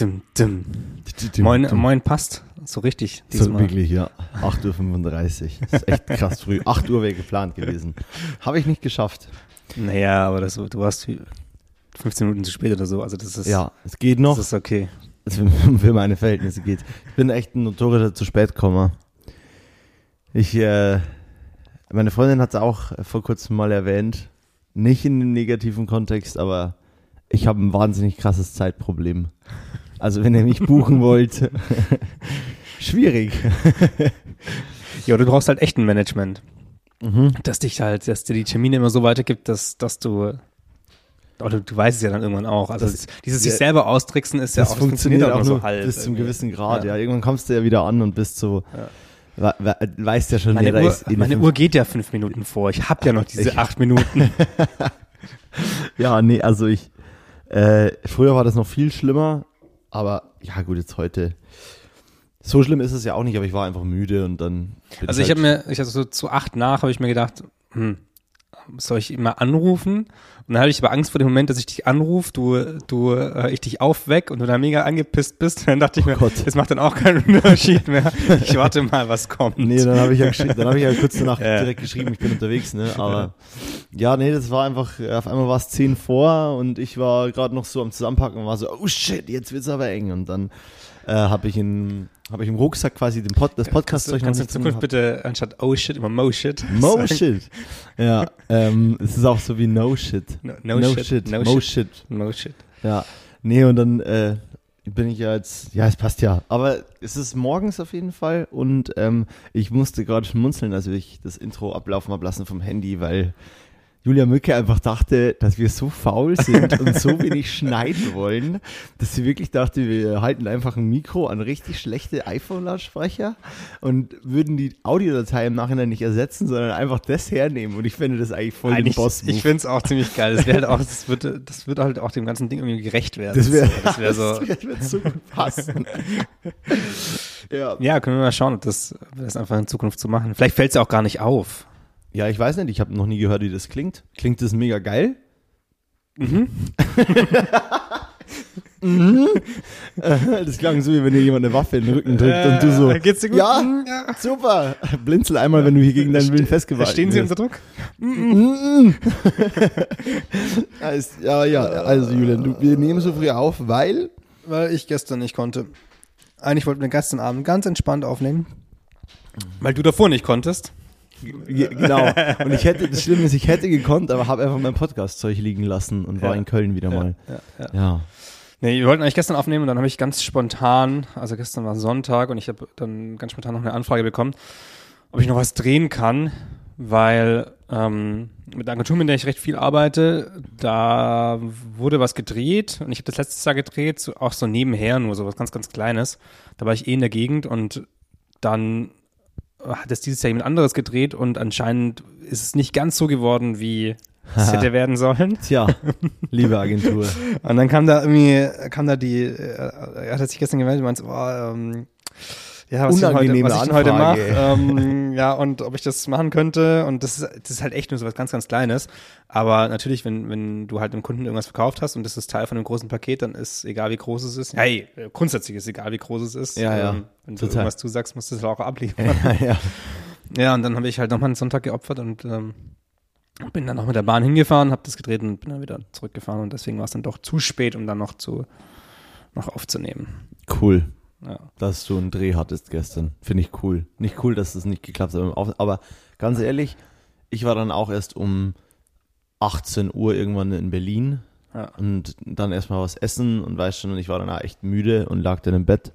Moin. Dim, dim, dim. Moin, moin passt. So richtig. So Diesmal. wirklich, ja. 8.35 Uhr. Das ist echt krass früh. 8 Uhr wäre geplant gewesen. Habe ich nicht geschafft. Naja, aber das, du warst 15 Minuten zu spät oder so. Also das ist, Ja, es geht noch. das ist okay. Es für, für meine Verhältnisse geht. Ich bin echt ein notorischer zu spät Kommer. Ich, äh, meine Freundin hat es auch vor kurzem mal erwähnt. Nicht in dem negativen Kontext, aber ich habe ein wahnsinnig krasses Zeitproblem. Also wenn ihr mich buchen wollt, schwierig. Ja, du brauchst halt echt ein Management. Mhm. Dass dich halt, dass dir die Termine immer so weitergibt, dass, dass du oder du weißt es ja dann irgendwann auch. Also Das- dieses sich ja, selber austricksen ist ja Das auch funktioniert auch nur so halb. bis zum gewissen Grad. Ja. Ja. irgendwann kommst du ja wieder an und bist so, we we weißt ja schon, Meine, ja, Uhr, ist meine eine Uhr geht ja fünf Minuten vor. Ich habe ja noch diese Ich- acht Minuten. Ja, nee, also ich, äh, früher war das noch viel schlimmer, aber ja gut, jetzt heute, so schlimm ist es ja auch nicht, aber ich war einfach müde und dann. Also ich halt- habe mir, ich hatte so zu acht nach, habe ich mir gedacht, hm, soll ich immer anrufen? Und dann hatte ich aber Angst vor dem Moment, dass ich dich anrufe, du, du, äh, ich dich aufweck und du da mega angepisst bist. Und dann dachte ich mir, Oh das macht dann auch keinen Unterschied mehr. Ich warte mal, was kommt. Nee, dann habe ich ja geschrieben, dann habe ich ja kurz danach Ja. direkt geschrieben, ich bin unterwegs, ne? Aber ja, nee, das war einfach, äh, auf einmal war es 10 vor und ich war gerade noch so am Zusammenpacken und war so, oh shit, jetzt wird's aber eng. Und dann äh, habe ich in habe ich im Rucksack quasi den Pod, das Podcast-Zeug noch kannst du in Zukunft bitte anstatt oh shit immer mo shit. Mo sagen? shit. Ja, ähm, es ist auch so wie no shit. No, no, shit. No Mo shit. shit. Mo shit. Ja, nee, und dann äh, bin ich ja jetzt, ja, es passt ja. Aber es ist morgens auf jeden Fall und ähm, ich musste gerade schmunzeln, als ich das Intro ablaufen habe lassen vom Handy, weil Julia Mücke einfach dachte, dass wir so faul sind und so wenig schneiden wollen, dass sie wirklich dachte, wir halten einfach ein Mikro an richtig schlechte iPhone-Lautsprecher und würden die Audiodatei im Nachhinein nicht ersetzen, sondern einfach das hernehmen. Und ich finde das eigentlich voll Eigentlich, den boss ich finde es auch ziemlich geil. Das, halt auch, das, wird, das wird halt auch dem ganzen Ding irgendwie gerecht werden. Das wäre das wär so. das wär, wird so gut passen. ja. Ja, können wir mal schauen, ob das, das einfach in Zukunft zu machen. Vielleicht fällt es ja auch gar nicht auf. Ja, ich weiß nicht, ich habe noch nie gehört, wie das klingt. Klingt das mega geil? Mhm. das klang so, wie wenn dir jemand eine Waffe in den Rücken drückt und du so. Äh, geht's dir gut? Ja, Mhm, ja. super. Blinzel einmal, wenn du hier gegen deinen Willen festgehalten Stehen Sie unter Druck? Also, ja, ja, also Julian, du, wir nehmen so früh auf, weil Weil ich gestern nicht konnte. Eigentlich wollten wir gestern Abend ganz entspannt aufnehmen. Weil du davor nicht konntest. Genau. Und ich hätte, das Schlimme ist, ich hätte gekonnt, aber habe einfach mein Podcast-Zeug liegen lassen und war Ja. in Köln wieder mal. Ja, ja. Ja. Nee, wir wollten eigentlich gestern aufnehmen und dann habe ich ganz spontan, also gestern war Sonntag und ich habe dann ganz spontan noch eine Anfrage bekommen, ob ich noch was drehen kann, weil ähm, mit der Agentur, mit der ich recht viel arbeite, da wurde was gedreht und ich habe das letztes Jahr gedreht, so, auch so nebenher, nur so was ganz, ganz Kleines. Da war ich eh in der Gegend und dann hat es dieses Jahr jemand anderes gedreht und anscheinend ist es nicht ganz so geworden, wie es hätte werden sollen. Tja, liebe Agentur. Und dann kam da irgendwie, kam da die, äh, er hat sich gestern gemeldet und meinte, oh, ähm, ja, was ich denn heute, Unangenehme was ich heute mache, ähm, ja, und ob ich das machen könnte. Und das ist, das ist halt echt nur so was ganz, ganz Kleines. Aber natürlich, wenn, wenn du halt dem Kunden irgendwas verkauft hast und das ist Teil von einem großen Paket, dann ist egal, wie groß es ist. Hey, grundsätzlich ist egal, wie groß es ist. Ja, ja, Ähm, wenn du total. irgendwas zusagst, musst du es auch abliefern. ja, ja. Ja, und dann habe ich halt nochmal einen Sonntag geopfert und ähm, bin dann auch mit der Bahn hingefahren, habe das gedreht und bin dann wieder zurückgefahren und deswegen war es dann doch zu spät, um dann noch zu noch aufzunehmen. Cool, Ja. dass du einen Dreh hattest gestern. Finde ich cool. Nicht cool, dass es nicht geklappt hat. Aber ganz ehrlich, ich war dann auch erst um 18 Uhr irgendwann in Berlin Ja. und dann erstmal was essen und weißt schon, und ich war dann auch echt müde und lag dann im Bett.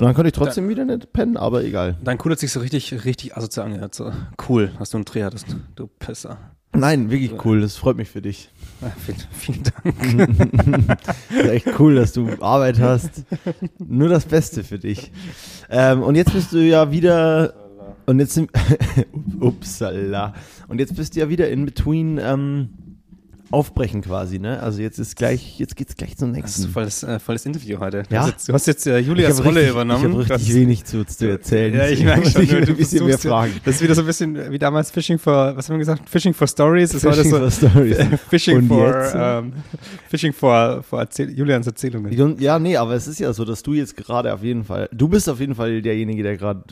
Und dann konnte ich trotzdem wieder nicht pennen, aber egal. Dein Cool hat sich so richtig, richtig asozial angehört. So, cool, dass du einen Dreh hattest, du Pisser. Nein, wirklich cool. Das freut mich für dich. Vielen, vielen Dank. Ist echt cool, dass du Arbeit hast. Nur das Beste für dich. Ähm, und jetzt bist du ja wieder. Und jetzt. Upsala. Und jetzt bist du ja wieder in between ähm, aufbrechen quasi, ne? Also jetzt ist gleich, jetzt geht's gleich zum Das ist nächsten. voll das, äh, voll das Interview heute. Du Ja? hast jetzt, du hast jetzt äh, Julias Rolle richtig, übernommen. Ich habe richtig wenig zu, zu erzählen. Ja, ich merke schon. ich du ein bisschen mehr fragen. Das ist wieder so ein bisschen wie damals Fishing for, was haben wir gesagt? Fishing for Stories. Das Fishing war for das so, Stories. Fishing Und for, jetzt? ähm, Fishing for, for Erzähl Julians Erzählungen. Ja, nee, aber es ist ja so, dass du jetzt gerade auf jeden Fall, du bist auf jeden Fall derjenige, der gerade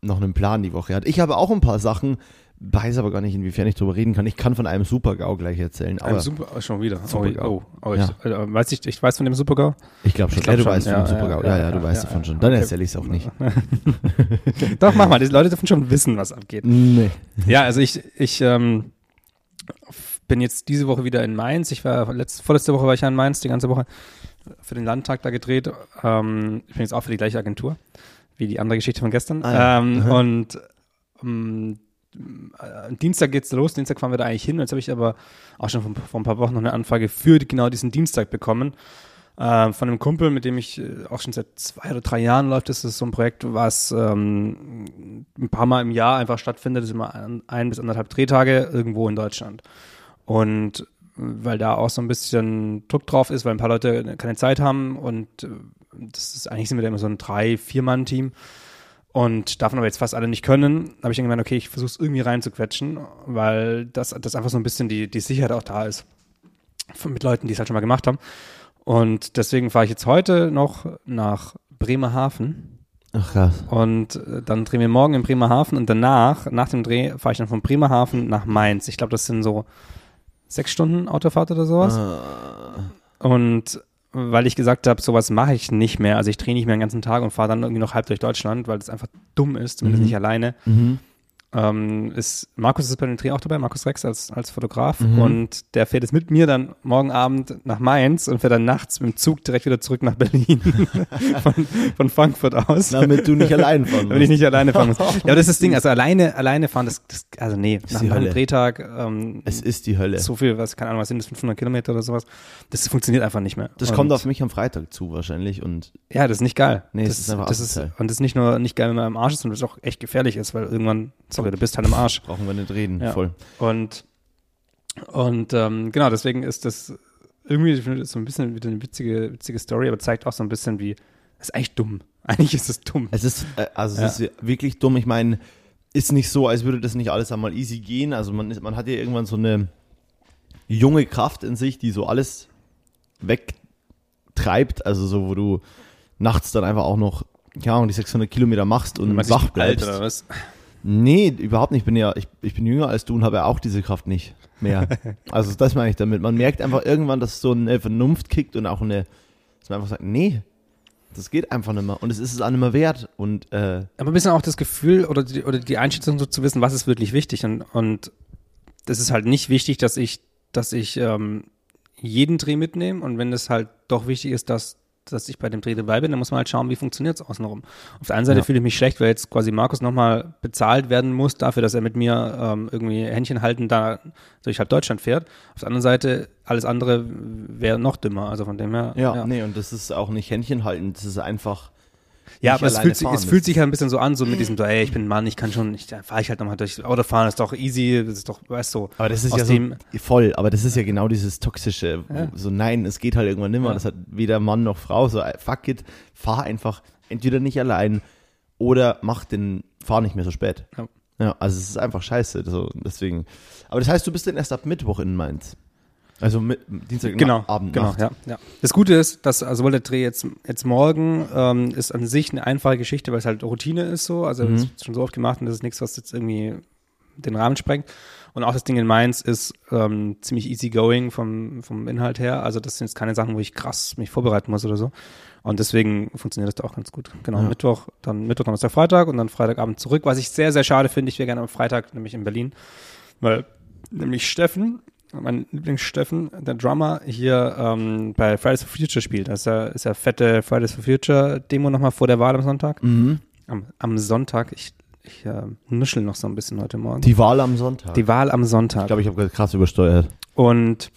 noch einen Plan die Woche hat. Ich habe auch ein paar Sachen, weiß aber gar nicht, inwiefern ich drüber reden kann. Ich kann von einem Super-GAU gleich erzählen, aber Super, oh, schon wieder. Super-GAU. Oh, oh, oh Ja. ich, äh, weiß ich, ich weiß von dem Super-GAU. ich glaube schon. Ich glaub ja, du schon, weißt ja, vom ja, Super-GAU. ja, Ja, du weißt davon schon. Dann Okay. erzähle ich es auch nicht. Doch, mach mal. Die Leute dürfen schon wissen, was abgeht. Nee. Ja, also ich, ich ähm, bin jetzt diese Woche wieder in Mainz. Ich war letzte, vorletzte Woche war ich ja in Mainz, die ganze Woche für den Landtag da gedreht. Ähm, ich bin jetzt auch für die gleiche Agentur wie die andere Geschichte von gestern. Ah ja. ähm. Und ähm, äh, Dienstag geht's los. Dienstag fahren wir da eigentlich hin. Jetzt habe ich aber auch schon vor, ein paar Wochen noch eine Anfrage für genau diesen Dienstag bekommen. Äh, von einem Kumpel, mit dem ich äh, auch schon seit zwei oder drei Jahren läuft. Das ist so ein Projekt, was ähm, ein paar Mal im Jahr einfach stattfindet. Das ist immer ein, ein bis anderthalb Drehtage irgendwo in Deutschland. Und weil da auch so ein bisschen Druck drauf ist, weil ein paar Leute keine Zeit haben und äh, das ist eigentlich sind wir da immer so ein drei, vier Mann Team und davon aber jetzt fast alle nicht können, habe ich dann gemeint, okay, ich versuche es irgendwie reinzuquetschen, weil das, das einfach so ein bisschen die, die Sicherheit auch da ist mit Leuten, die es halt schon mal gemacht haben. Und deswegen fahre ich jetzt heute noch nach Bremerhaven Ach krass. und äh, dann drehen wir morgen in Bremerhaven und danach, nach dem Dreh, fahre ich dann von Bremerhaven nach Mainz. Ich glaube, das sind so sechs Stunden Autofahrt oder sowas. Ah. Und weil ich gesagt habe, sowas mache ich nicht mehr. Also ich drehe nicht mehr den ganzen Tag und fahre dann irgendwie noch halb durch Deutschland, weil das einfach dumm ist, zumindest Mhm. nicht alleine. Mhm. Ähm, ist, Markus ist bei dem Dreh auch dabei, Markus Rex als, als Fotograf. Mhm. Und der fährt jetzt mit mir dann morgen Abend nach Mainz und fährt dann nachts mit dem Zug direkt wieder zurück nach Berlin. von, von Frankfurt aus. Damit du nicht allein fahren Damit ich musst. nicht alleine fahren muss. Ja, aber das ist das Ding, also alleine, alleine fahren, das, das also nee, nach einem. Drehtag, ähm, Es ist die Hölle. so viel, was, keine Ahnung, was sind das, 500 Kilometer oder sowas, das funktioniert einfach nicht mehr. Das und, kommt auf mich am Freitag zu wahrscheinlich und Ja, das ist nicht geil. Nee, das es ist einfach das ist. Und das ist nicht nur nicht geil, wenn man am Arsch ist, sondern das auch echt gefährlich ist, weil irgendwann, sorry, du bist halt am Arsch. brauchen wir nicht reden. Ja. Voll. Und, und ähm, genau, deswegen ist das irgendwie so ein bisschen wieder eine witzige, witzige Story, aber zeigt auch so ein bisschen, wie, das ist eigentlich dumm. Eigentlich ist es dumm. Es ist, äh, also es Ja. ist wirklich dumm. Ich meine, ist nicht so, als würde das nicht alles einmal easy gehen. Also man, ist, man hat ja irgendwann so eine junge Kraft in sich, die so alles wegtreibt. Also so, wo du nachts dann einfach auch noch, keine Ahnung, die 600 Kilometer machst und meinst, wach bin alt bleibst. oder was? Nee, überhaupt nicht. Ich bin ja, ich, ich bin jünger als du und habe ja auch diese Kraft nicht mehr. also das meine ich damit. Man merkt einfach irgendwann, dass so eine Vernunft kickt und auch eine, dass man einfach sagt, nee, das geht einfach nicht mehr. Und es ist es auch nicht mehr wert. Und äh, Aber ein bisschen auch das Gefühl oder die, oder die Einschätzung so zu wissen, was ist wirklich wichtig. Und, und das ist halt nicht wichtig, dass ich, dass ich ähm, jeden Dreh mitnehme. Und wenn es halt doch wichtig ist, dass, dass ich bei dem Dreh dabei bin, dann muss man halt schauen, wie funktioniert es außenrum. Auf der einen Seite Ja. fühle ich mich schlecht, weil jetzt quasi Markus nochmal bezahlt werden muss dafür, dass er mit mir ähm, irgendwie Händchen halten da durch halb Deutschland fährt. Auf der anderen Seite, alles andere wäre noch dümmer. Also von dem her. ja, nee, und das ist auch nicht Händchen halten. Das ist einfach. Ja, aber es fühlt, sich, es fühlt sich halt ein bisschen so an, so mit diesem, so, ey, ich bin ein Mann, ich kann schon, ich, da fahre ich halt nochmal durch Autofahren, ist doch easy, das ist doch, weißt du. Aber das ist ja so voll, aber das ist ja genau dieses toxische, Ja. so nein, es geht halt irgendwann nimmer, Ja. das hat weder Mann noch Frau, so äh, fuck it, fahr einfach entweder nicht allein oder mach den, fahr nicht mehr so spät. Ja. Ja, also es ist einfach scheiße, so, deswegen. Aber das heißt, du bist dann erst ab Mittwoch in Mainz. Also mit, Dienstag Genau, Abend, genau, Nacht. ja, ja. Das Gute ist, dass, also sowohl der Dreh jetzt, jetzt morgen ähm, ist an sich eine einfache Geschichte, weil es halt Routine ist so, also Mhm. das ist schon so oft gemacht und das ist nichts, was jetzt irgendwie den Rahmen sprengt. Und auch das Ding in Mainz ist ähm, ziemlich easy going vom, vom Inhalt her. Also das sind jetzt keine Sachen, wo ich krass mich vorbereiten muss oder so. Und deswegen funktioniert das da auch ganz gut. Genau, Ja. Mittwoch, dann Mittwoch, Donnerstag, Freitag und dann Freitagabend zurück. Was ich sehr, sehr schade finde, ich wäre gerne am Freitag, nämlich in Berlin, weil nämlich Steffen, mein Lieblingssteffen, der Drummer, hier ähm, bei Fridays for Future spielt. Das ist ja, ist ja fette Fridays for Future Demo nochmal vor der Wahl am Sonntag. Mhm. Am, am Sonntag, ich, ich äh, nuschel noch so ein bisschen heute Morgen. Die Wahl am Sonntag. Die Wahl am Sonntag. ich glaube, ich habe gerade krass übersteuert. Und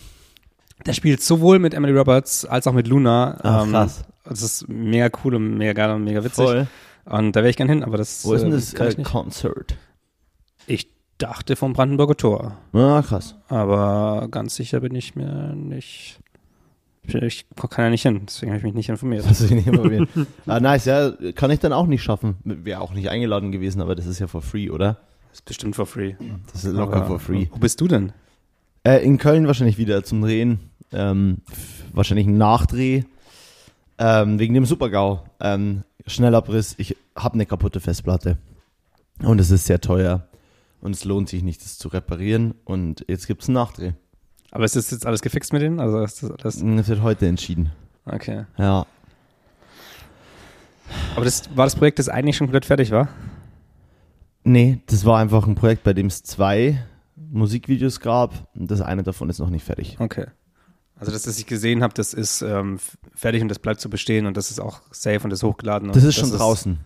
der spielt sowohl mit Emily Roberts als auch mit Luna. Ach, krass. Das ist mega cool und mega geil und mega witzig. Voll. Und da wäre ich gern hin, aber das Wo ist denn äh, das äh. Concert? Ich dachte vom Brandenburger Tor. Ah, krass. Aber ganz sicher bin ich mir nicht. Ich kann ja nicht hin, deswegen habe ich mich nicht informiert. Das ist nicht informiert. ah, nice, ja, kann ich dann auch nicht schaffen. Wäre auch nicht eingeladen gewesen, aber das ist ja for free, oder? Das ist bestimmt for free. Das ist locker Aber for free. Wo bist du denn? Äh, in Köln wahrscheinlich wieder zum Drehen. Ähm, wahrscheinlich ein Nachdreh. Ähm, wegen dem Supergau. Ähm, Schnellabriss. Ich habe eine kaputte Festplatte. Und es ist sehr teuer. Und es lohnt sich nicht, das zu reparieren. Und jetzt gibt es einen Nachdreh. Aber ist das jetzt alles gefixt mit denen? Also ist das alles. Das wird heute entschieden. Okay. Ja. Aber das war das Projekt, das eigentlich schon komplett fertig war? Nee, das war einfach ein Projekt, bei dem es zwei Musikvideos gab. Und das eine davon ist noch nicht fertig. Okay. Also das, was ich gesehen habe, das ist ähm, fertig und das bleibt so bestehen und das ist auch safe und das ist hochgeladen. und Das ist schon draußen.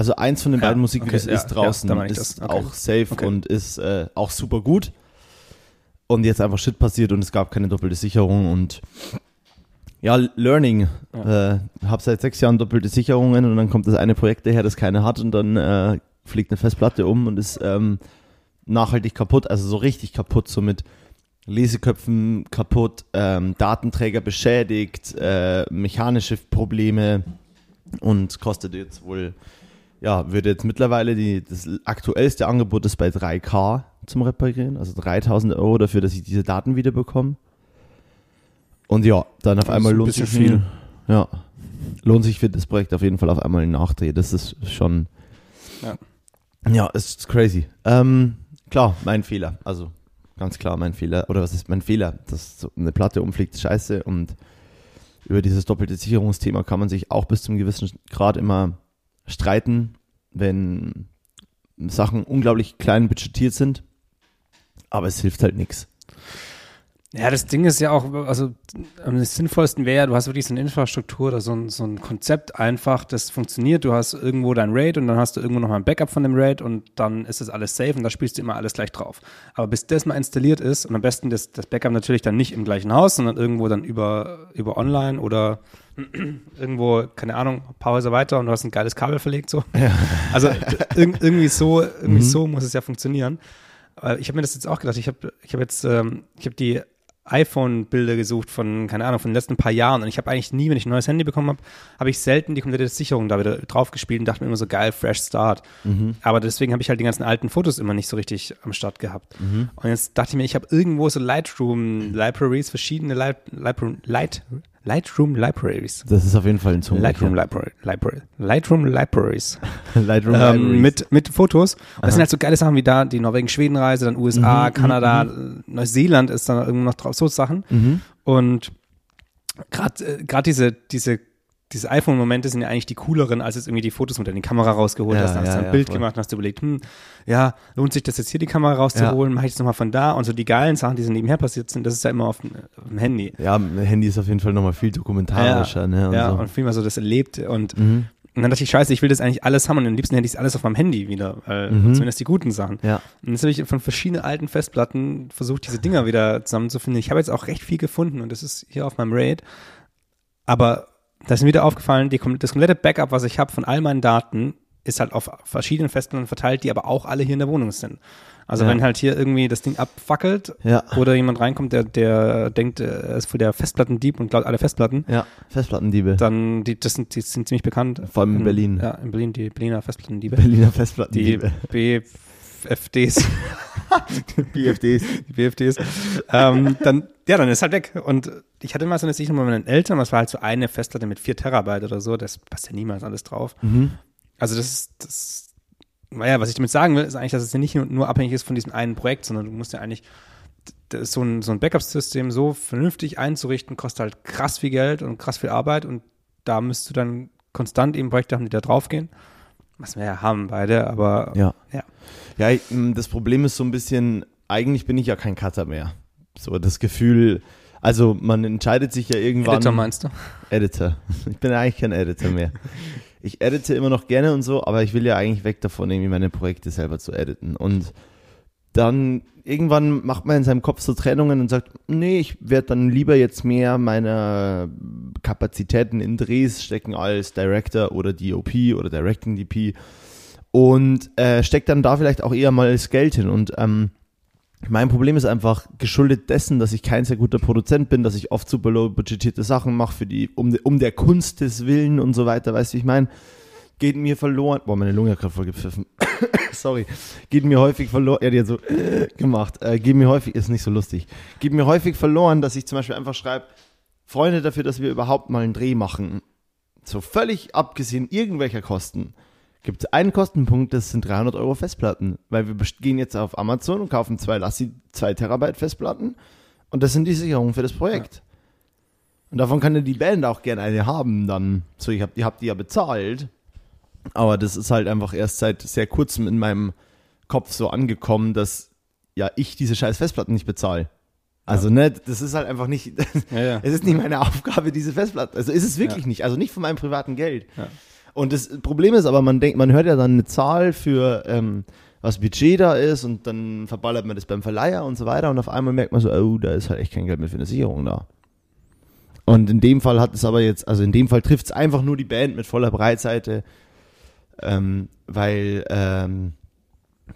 Also eins von den Ja, beiden Musikvideos okay, ja, ist draußen, ja, meine ich ist. Okay. auch safe Okay. und ist äh, auch super gut. Und jetzt einfach Shit passiert und es gab keine doppelte Sicherung und ja, Learning. Ja. Äh, hab seit sechs Jahren doppelte Sicherungen und dann kommt das eine Projekt daher, das keine hat und dann äh, fliegt eine Festplatte um und ist ähm, nachhaltig kaputt, also so richtig kaputt, so mit Leseköpfen kaputt, ähm, Datenträger beschädigt, äh, mechanische Probleme und kostet jetzt wohl, ja, wird jetzt mittlerweile die, das aktuellste Angebot ist bei 3K zum Reparieren, also 3000 Euro dafür, dass ich diese Daten wieder bekomme. Und ja, dann auf Das einmal ein lohnt sich viel. Ja, lohnt sich für das Projekt auf jeden Fall auf einmal ein Nachdreh. Das ist schon, Ja. ja, es ist crazy. Ähm, klar, mein Fehler. Also ganz klar mein Fehler. Oder was ist mein Fehler? Dass so eine Platte umfliegt, ist scheiße. Und über dieses doppelte Sicherungsthema kann man sich auch bis zum gewissen Grad immer streiten, wenn Sachen unglaublich klein budgetiert sind. Aber es hilft halt nichts. Ja, das Ding ist ja auch, also am sinnvollsten wäre, du hast wirklich so eine Infrastruktur oder so ein, so ein Konzept einfach, das funktioniert. Du hast irgendwo dein Raid und dann hast du irgendwo noch mal ein Backup von dem Raid und dann ist das alles safe und da spielst du immer alles gleich drauf. Aber bis das mal installiert ist und am besten das, das Backup natürlich dann nicht im gleichen Haus, sondern irgendwo dann über, über online oder irgendwo, keine Ahnung, ein paar Häuser weiter und du hast ein geiles Kabel verlegt so. Also irg irgendwie so, irgendwie so muss es ja funktionieren. Aber ich habe mir das jetzt auch gedacht. Ich habe ich hab jetzt, ähm, ich habe die iPhone-Bilder gesucht von, keine Ahnung, von den letzten paar Jahren. Und ich habe eigentlich nie, wenn ich ein neues Handy bekommen habe, habe ich selten die komplette Sicherung da wieder drauf gespielt und dachte mir immer so geil, fresh start. Aber deswegen habe ich halt die ganzen alten Fotos immer nicht so richtig am Start gehabt. Und jetzt dachte ich mir, ich habe irgendwo so Lightroom-Libraries, verschiedene Light, Lightroom, Light, Lightroom Libraries. Das ist auf jeden Fall ein Zungenbrecher. Lightroom Library, Library, Lightroom Libraries Lightroom ähm, Libraries. mit, mit Fotos. Und das sind halt so geile Sachen wie da die Norwegen-Schweden-Reise, dann USA, Kanada, Neuseeland ist da irgendwo noch drauf, so Sachen. Mhm. Und gerade äh, grad diese, diese, diese iPhone-Momente sind ja eigentlich die cooleren, als jetzt irgendwie die Fotos mit in die Kamera rausgeholt Ja, hast. Dann hast ja, du ein ja, Bild voll. gemacht und hast überlegt, hm, ja, lohnt sich das jetzt hier die Kamera rauszuholen? Mache ich das nochmal von da? Und so die geilen Sachen, die so nebenher passiert sind, das ist ja immer auf, dem- auf dem Handy. Ja, ein Handy ist auf jeden Fall nochmal viel dokumentarischer. ne, und ja, so. und viel mal so das erlebt und Mhm. und dann dachte ich, scheiße, ich will das eigentlich alles haben und am liebsten hätte ich alles auf meinem Handy wieder, weil zumindest die guten Sachen. Ja. Und jetzt habe ich von verschiedenen alten Festplatten versucht, diese Dinger wieder zusammenzufinden. Ich habe jetzt auch recht viel gefunden und das ist hier auf meinem RAID. Aber da ist mir wieder aufgefallen, die, das komplette Backup, was ich habe von all meinen Daten, ist halt auf verschiedenen Festplatten verteilt, die aber auch alle hier in der Wohnung sind. Also Ja. wenn halt hier irgendwie das Ding abfackelt Ja. oder jemand reinkommt, der, der denkt, er ist voll der Festplattendieb und klaut alle Festplatten, Ja, Festplattendiebe. dann, die, das sind, die sind ziemlich bekannt. Vor allem in Berlin. Ja, in Berlin, die Berliner Festplattendiebe. Berliner Die Festplattendiebe. BFDs, BFDs. die BFDs. ähm, dann, ja, dann ist halt weg. Und ich hatte mal so eine Sicherung bei meinen Eltern, das war halt so eine Festplatte mit 4 Terabyte oder so, das passt ja niemals alles drauf. Mhm. Also das ist, das, naja, was ich damit sagen will, ist eigentlich, dass es ja nicht nur- abhängig ist von diesem einen Projekt, sondern du musst ja eigentlich so ein, so ein Backup-System so vernünftig einzurichten, kostet halt krass viel Geld und krass viel Arbeit und da müsst du dann konstant eben Projekte haben, die da draufgehen. Was wir ja haben beide, aber Ja. ja. Ja, ich, m, das Problem ist so ein bisschen, eigentlich bin ich ja kein Cutter mehr. So das Gefühl, also man entscheidet sich ja irgendwann. Editor meinst du? Editor. Ich bin ja eigentlich kein Editor mehr. Ich edite immer noch gerne und so, aber ich will ja eigentlich weg davon, irgendwie meine Projekte selber zu editen. Und dann irgendwann macht man in seinem Kopf so Trennungen und sagt, nee, ich werde dann lieber jetzt mehr meine Kapazitäten in Drehs stecken als Director oder DOP oder Directing DP. Und äh, steckt dann da vielleicht auch eher mal das Geld hin. Und ähm, mein Problem ist einfach geschuldet dessen, dass ich kein sehr guter Produzent bin, dass ich oft super low budgetierte Sachen mache für die, um, um der Kunst des Willen und so weiter, weißt du, ich meine? Geht mir verloren. Boah, meine Lunge hat gerade voll gepfiffen. Sorry. Geht mir häufig verloren. Ja, die hat so gemacht. Äh, geht mir häufig, ist nicht so lustig. Geht mir häufig verloren, dass ich zum Beispiel einfach schreibe, Freunde dafür, dass wir überhaupt mal einen Dreh machen. So völlig abgesehen irgendwelcher Kosten gibt es einen Kostenpunkt, das sind 300 Euro Festplatten. Weil wir gehen jetzt auf Amazon und kaufen zwei Lassi 2 Terabyte Festplatten und das sind die Sicherungen für das Projekt. Ja. Und davon kann ja die Band auch gerne eine haben dann. So, ich hab, ihr habt die ja bezahlt. Aber das ist halt einfach erst seit sehr kurzem in meinem Kopf so angekommen, dass ja ich diese scheiß Festplatten nicht bezahle. Also, ja. ne, das ist halt einfach nicht, ja, ja. es ist nicht meine Aufgabe, diese Festplatten, also ist es wirklich nicht, also nicht von meinem privaten Geld. Und das Problem ist aber, man denkt, man hört ja dann eine Zahl für, ähm, was Budget da ist und dann verballert man das beim Verleiher und so weiter und auf einmal merkt man so, oh, da ist halt echt kein Geld mehr für eine Sicherung da. Und in dem Fall hat es aber jetzt, also in dem Fall trifft es einfach nur die Band mit voller Breitseite, ähm, weil ähm,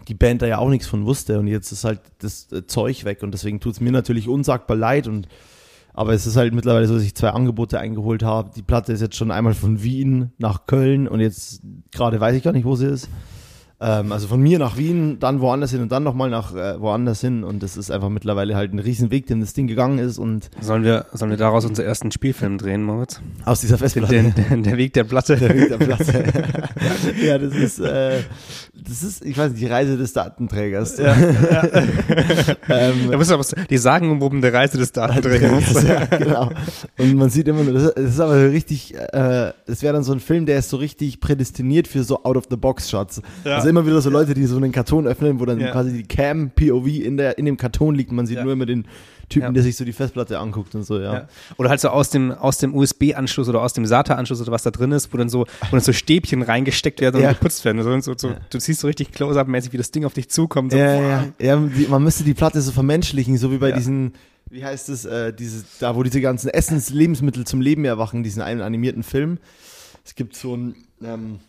die Band da ja auch nichts von wusste und jetzt ist halt das äh, Zeug weg und deswegen tut es mir natürlich unsagbar leid und aber es ist halt mittlerweile so, dass ich zwei Angebote eingeholt habe. Die Platte ist jetzt schon einmal von Wien nach Köln und jetzt gerade weiß ich gar nicht, wo sie ist. Ähm, also von mir nach Wien, dann woanders hin und dann nochmal nach äh, woanders hin. Und das ist einfach mittlerweile halt ein Riesenweg, den das Ding gegangen ist. Und sollen wir, sollen wir daraus unseren ersten Spielfilm drehen, Moritz? Aus dieser Festplatte. Den, den, der Weg der Platte. Der Weg der Platte. ja, das ist, äh, das ist, ich weiß nicht, die Reise des Datenträgers. Ja, ja. ähm, da muss aber die sagenumwobene Reise des Datenträgers. ja, genau. Und man sieht immer nur, das ist aber richtig, äh, das wäre dann so ein Film, der ist so richtig prädestiniert für so Out-of-the-Box-Shots. Ja. Also immer wieder so Leute, die so einen Karton öffnen, wo dann ja. quasi die Cam POV in der in dem Karton liegt. Man sieht nur immer den Typen, ja. der sich so die Festplatte anguckt und so, ja. ja. Oder halt so aus dem, aus dem USB-Anschluss oder aus dem SATA-Anschluss oder was da drin ist, wo dann so, wo dann so Stäbchen reingesteckt werden und ja. geputzt werden. So, so, so Du siehst so richtig close-up-mäßig, wie das Ding auf dich zukommt. So, ja, ja, man müsste die Platte so vermenschlichen, so wie bei diesen, wie heißt es, äh, diese, da wo diese ganzen Essens-Lebensmittel zum Leben erwachen, diesen einen animierten Film. Es gibt so ein, ähm,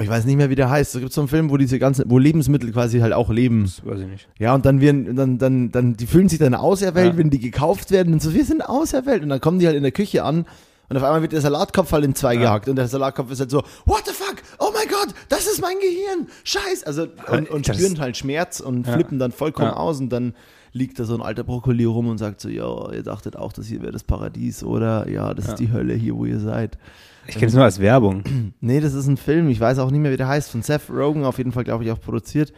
ich weiß nicht mehr, wie der heißt. Es gibt so einen Film, wo diese ganzen, wo Lebensmittel quasi halt auch leben. Das weiß ich nicht. Ja, und dann werden, dann, dann, dann, die fühlen sich dann auserwählt, ja. wenn die gekauft werden und so, wir sind auserwählt. Und dann kommen die halt in der Küche an und auf einmal wird der Salatkopf halt in zwei ja. gehackt und der Salatkopf ist halt so, what the fuck? Oh mein Gott, das ist mein Gehirn. Scheiß. Also, und, und spüren halt Schmerz und ja. flippen dann vollkommen aus und dann liegt da so ein alter Brokkoli rum und sagt so, ja, ihr dachtet auch, das hier wäre das Paradies oder ja, das ist die Hölle hier, wo ihr seid. Ich kenne es nur als Werbung. Nee, das ist ein Film. Ich weiß auch nicht mehr, wie der heißt. Von Seth Rogen auf jeden Fall, glaube ich, auch produziert.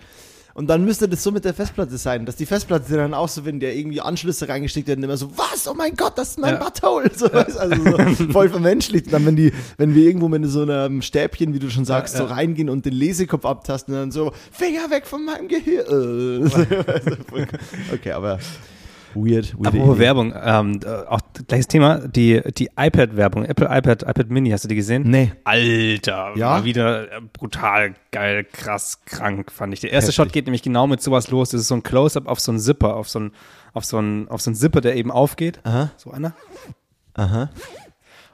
Und dann müsste das so mit der Festplatte sein, dass die Festplatte dann auch so, wenn der irgendwie Anschlüsse reingesteckt werden, immer so, was? Oh mein Gott, das ist mein ja. Butthole. So, ja. Also so voll vermenschlicht. Und dann, wenn die, wenn wir irgendwo mit so einem Stäbchen, wie du schon sagst, ja, so reingehen und den Lesekopf abtasten, dann so, Finger weg von meinem Gehirn. okay, aber Weird, weird. Apropos Werbung, ähm, äh, auch gleiches Thema, die, die iPad-Werbung, Apple iPad, iPad Mini, hast du die gesehen? Nee. Alter, ja? war wieder äh, brutal geil, krass, krank, fand ich. Der erste Heftig. Shot geht nämlich genau mit sowas los. Das ist so ein Close-Up auf so einen Zipper, auf so einen, auf so einen, auf so einen Zipper, der eben aufgeht. Aha. So einer. Aha.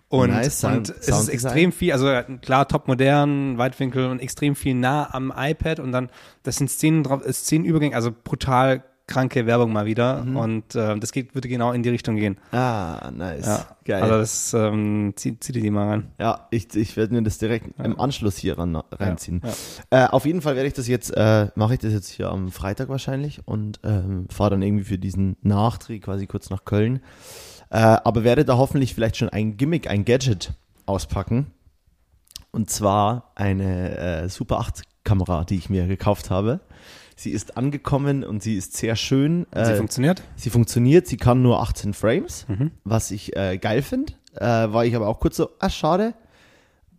Und, nice, und es ist extrem viel, also klar, top modern, Weitwinkel und extrem viel nah am iPad und dann, das sind Szenen drauf, Szenenübergänge, also brutal kranke Werbung mal wieder mhm. und äh, das geht, würde genau in die Richtung gehen. Ah, nice. Ja. Geil. Also das ähm, zieh, zieh dir die mal rein. Ja, ich, ich werde mir das direkt ja. im Anschluss hier ran, reinziehen. Ja. Äh, auf jeden Fall werde ich das jetzt, äh, mache ich das jetzt hier am Freitag wahrscheinlich und ähm, fahre dann irgendwie für diesen Nachdreh quasi kurz nach Köln. Äh, aber werde da hoffentlich vielleicht schon ein Gimmick, ein Gadget auspacken. Und zwar eine äh, Super 8 Kamera, die ich mir gekauft habe. Sie ist angekommen und sie ist sehr schön. Sie äh, funktioniert? Sie funktioniert, sie kann nur 18 Frames, mhm. was ich äh, geil finde. Äh, war ich aber auch kurz so, ah, schade.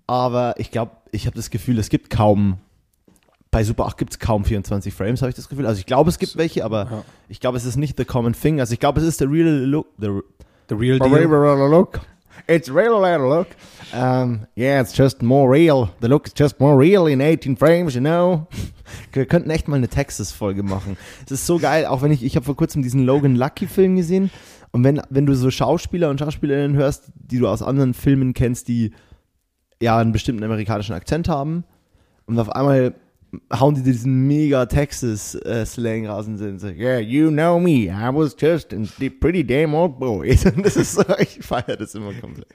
Aber ich glaube, ich habe das Gefühl, es gibt kaum, bei Super 8 gibt es kaum 24 Frames, habe ich das Gefühl. Also ich glaube, es gibt welche, aber ja. ich glaube, es ist nicht the common thing. Also ich glaube, es ist der real look. The, the real deal. It's real look. Um, yeah, it's just more real. The look is just more real in 18 frames, you know. Wir könnten echt mal eine Texas-Folge machen. Es ist so geil, auch wenn ich, ich habe vor kurzem diesen Logan Lucky-Film gesehen. Und wenn, wenn du so Schauspieler und Schauspielerinnen hörst, die du aus anderen Filmen kennst, die ja einen bestimmten amerikanischen Akzent haben, und auf einmal hauen die diesen mega Texas-Slang raus und sind so, yeah, you know me, I was just a pretty damn old boy. das ist so, ich feiere das immer komplett.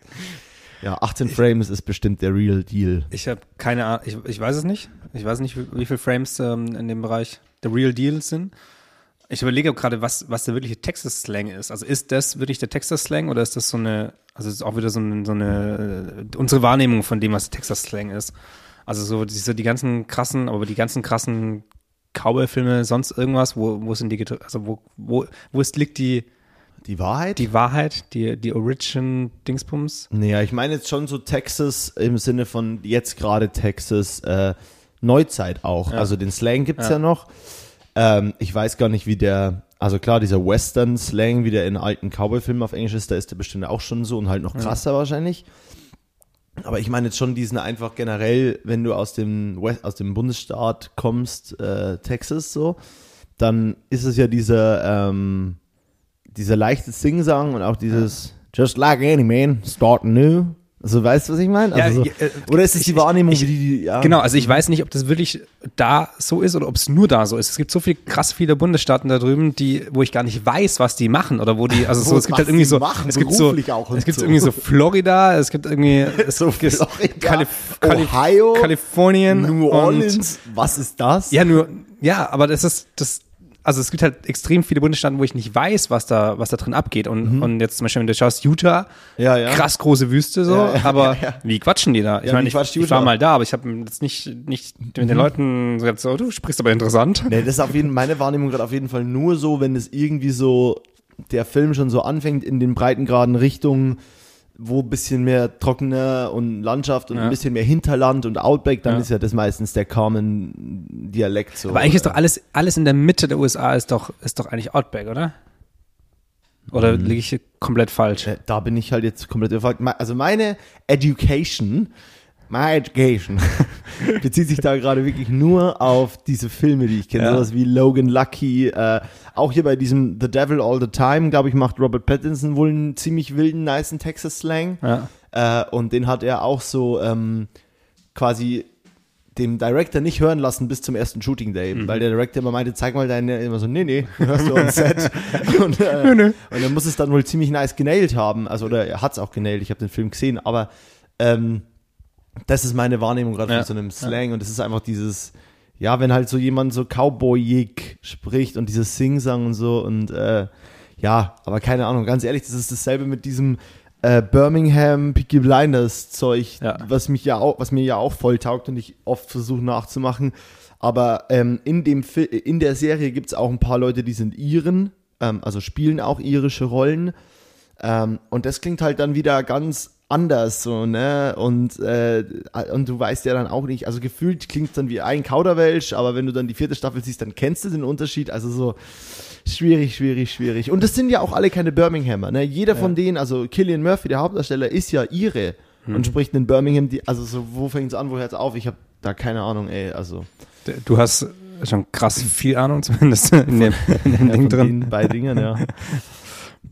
Ja, 18 Frames ist bestimmt der Real Deal. Ich habe keine Ahnung, ich, ich weiß es nicht. Ich weiß nicht, wie, wie viele Frames ähm, in dem Bereich der Real Deal sind. Ich überlege gerade, was, was der wirkliche Texas-Slang ist. Also ist das wirklich der Texas-Slang oder ist das so eine, also ist auch wieder so eine, so eine äh, unsere Wahrnehmung von dem, was Texas-Slang ist. Also so diese, die ganzen krassen, aber die ganzen krassen Cowboy-Filme, sonst irgendwas, wo, wo sind die, also wo, wo, wo ist, liegt die, Die Wahrheit? die Wahrheit, die, die Origin-Dingsbums? Naja, ich meine jetzt schon so Texas im Sinne von jetzt gerade Texas äh, Neuzeit auch. Ja. Also den Slang gibt's ja. Ja. noch. Ähm, ich weiß gar nicht, wie der, also klar, dieser Western-Slang, wie der in alten Cowboy-Filmen auf Englisch ist, da ist der bestimmt auch schon so und halt noch krasser wahrscheinlich. Aber ich meine jetzt schon diesen einfach generell, wenn du aus dem, West, aus dem Bundesstaat kommst, äh, Texas so, dann ist es ja dieser, ähm, dieser leichte Singsang und auch dieses Just like any man, starting new. Also weißt du, was ich meine? Also Ja, so, äh, oder ist es ich- die Wahrnehmung, ich- wie die, ja, Genau, also ich weiß nicht, ob das wirklich da so ist oder ob es nur da so ist. Es gibt so viel krass viele Bundesstaaten da drüben, die, wo ich gar nicht weiß, was die machen oder wo die, also so, es gibt halt irgendwie so, machen, es gibt so, und es gibt so. irgendwie so Florida, es gibt irgendwie es So gibt Florida, Kalif Ohio, Kalifornien, New und- Orleans, was ist das? Ja, nur, ja, aber das ist, das, also es gibt halt extrem viele Bundesstaaten, wo ich nicht weiß, was da, was da drin abgeht. Und, und jetzt zum Beispiel, wenn du schaust, Utah, Mhm. Ja, ja. krass große Wüste so, Ja, aber wie quatschen die da? Ich meine, ich, ich? Mhm. war mal da, aber ich habe jetzt nicht, nicht mit den Leuten gesagt, so, du sprichst aber interessant. Nee, das ist auf jeden meine Wahrnehmung gerade auf jeden Fall nur so, wenn es irgendwie so, der Film schon so anfängt in den breitengraden Richtungen, wo ein bisschen mehr trockener und Landschaft und Ja. ein bisschen mehr Hinterland und Outback, dann Ja. ist ja das meistens der Carmen-Dialekt so. Aber eigentlich ist doch alles, alles in der Mitte der USA ist doch, ist doch eigentlich Outback, oder? Oder Mhm. liege ich hier komplett falsch? Äh, Da bin ich halt jetzt komplett überfragt. Also meine Education, my education, bezieht sich da gerade wirklich nur auf diese Filme, die ich kenne. Ja. Sowas wie Logan Lucky. Äh, auch hier bei diesem The Devil All the Time, glaube ich, macht Robert Pattinson wohl einen ziemlich wilden, niceen Texas-Slang. Ja. Äh, und den hat er auch so ähm, quasi dem Director nicht hören lassen bis zum ersten Shooting Day, Mhm. weil der Director immer meinte, zeig mal deine, immer so, nee, nee, hörst du on Set. und, äh, und er muss es dann wohl ziemlich nice genailt haben, also oder er hat es auch genailt, ich habe den Film gesehen, aber ähm, das ist meine Wahrnehmung gerade Ja. von so einem Slang und es ist einfach dieses, ja, wenn halt so jemand so Cowboyig spricht und dieses Sing-Sang und so und äh, ja, aber keine Ahnung, ganz ehrlich, das ist dasselbe mit diesem äh, Birmingham Peaky Blinders Zeug, Ja. was mich ja auch, was mir ja auch voll taugt und ich oft versuche nachzumachen. Aber ähm, in dem Fi in der Serie gibt es auch ein paar Leute, die sind Iren, ähm, also spielen auch irische Rollen. Ähm, und das klingt halt dann wieder ganz anders so, ne? Und, äh, und du weißt ja dann auch nicht, also gefühlt klingt es dann wie ein Kauderwelsch, aber wenn du dann die vierte Staffel siehst, dann kennst du den Unterschied. Also so schwierig, schwierig, schwierig. Und das sind ja auch alle keine Birminghamer, ne? Jeder von denen, also Killian Murphy, der Hauptdarsteller, ist ja Ire und spricht in Birmingham, die, also so, wo fängt's an, wo hört's auf? Ich habe da keine Ahnung, ey, also. Du hast schon krass viel Ahnung zumindest in dem, in dem Ja, Ding drin. den beiden Dingern, ja.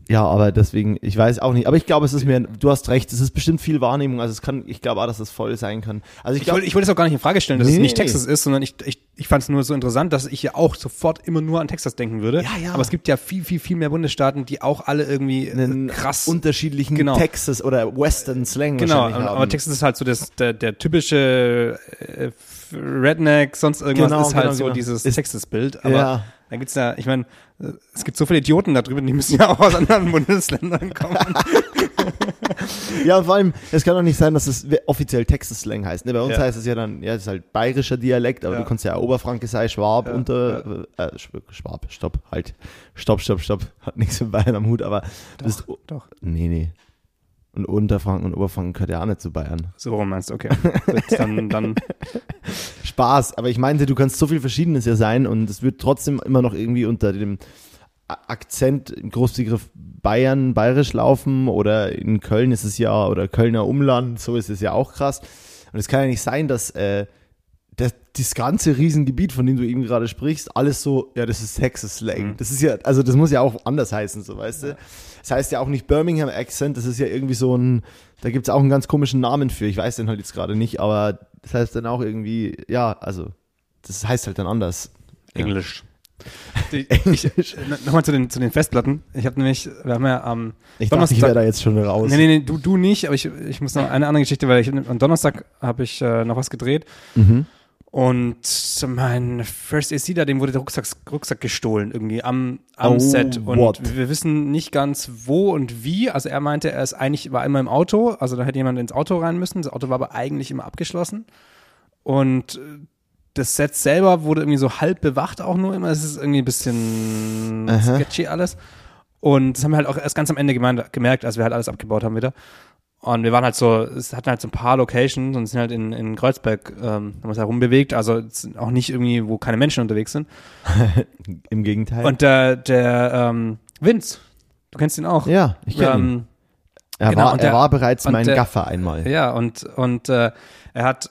Ja, aber deswegen, ich weiß auch nicht. Aber ich glaube, es ist mir, du hast recht, es ist bestimmt viel Wahrnehmung. Also es kann, ich glaube auch, dass es voll sein kann. Also ich Ich wollte, ich wollte es auch gar nicht in Frage stellen, dass Nee, es nicht. Texas ist, sondern ich, ich, ich fand es nur so interessant, dass ich ja auch sofort immer nur an Texas denken würde. Ja, ja. Aber es gibt ja viel, viel, viel mehr Bundesstaaten, die auch alle irgendwie einen äh, krass unterschiedlichen Genau. Texas oder Western Slang Genau, haben. aber Texas ist halt so das, der, der typische äh, Redneck, sonst irgendwas Genau, ist halt genau, so genau. dieses Texas-Bild. Aber Ja. da gibt's ja, ich meine, äh, es gibt so viele Idioten da drüben, die müssen ja auch aus anderen Bundesländern kommen. Ja, und vor allem, es kann doch nicht sein, dass es offiziell Texas Slang heißt. Ne? Bei uns Ja. heißt es ja dann, ja, das ist halt bayerischer Dialekt, aber Ja. du kannst ja Oberfranke sein, Schwab, Ja, unter, äh, Schw- Schwab, stopp, halt, stopp, stopp, stopp, hat nichts mit Bayern am Hut, aber du bist, Doch, nee, nee. Und Unterfranken und Oberfranken gehört ja auch nicht zu Bayern. so rum meinst du, okay. Dann, dann, Spaß, aber ich meinte, du kannst so viel Verschiedenes ja sein und es wird trotzdem immer noch irgendwie unter dem Akzent im Großbegriff Bayern, bayerisch laufen oder in Köln ist es ja, oder Kölner Umland, so ist es ja auch krass. Und es kann ja nicht sein, dass äh, das, das ganze Riesengebiet, von dem du eben gerade sprichst, alles so, ja, das ist Texas Slang. Mhm. Das ist ja, also das muss ja auch anders heißen, so weißt du. Das heißt ja auch nicht Birmingham Accent, das ist ja irgendwie so ein, da gibt es auch einen ganz komischen Namen für, ich weiß den halt jetzt gerade nicht, aber das heißt dann auch irgendwie, ja, also das heißt halt dann anders. Englisch. Die- ich, Nochmal zu den, zu den Festplatten. Ich habe nämlich, wir haben ja am Ich dachte, ich wäre da jetzt schon raus. Nee, nee, nee, du, du nicht, aber ich, ich muss noch eine andere Geschichte, weil ich am Donnerstag habe ich äh, noch was gedreht Mhm. Und mein First AC da, dem wurde der Rucksack, Rucksack gestohlen irgendwie am, am Oh, Set und what? wir wissen nicht ganz wo und wie. Also er meinte, er ist eigentlich, war immer im Auto, also da hätte jemand ins Auto rein müssen. Das Auto war aber eigentlich immer abgeschlossen und äh, das Set selber wurde irgendwie so halb bewacht auch nur immer. Es ist irgendwie ein bisschen Aha. sketchy alles. Und das haben wir halt auch erst ganz am Ende gemeint, gemerkt, als wir halt alles abgebaut haben wieder. Und wir waren halt so, es hatten halt so ein paar Locations und sind halt in, in Kreuzberg, ähm, haben uns herumbewegt, also auch nicht irgendwie, wo keine Menschen unterwegs sind. Im Gegenteil. Und der, der ähm, Vince, du kennst ihn auch. ja, ich kenne ihn. ähm, Er, genau, war, und er der- war bereits mein der- Gaffer einmal. Ja, und, und äh, er hat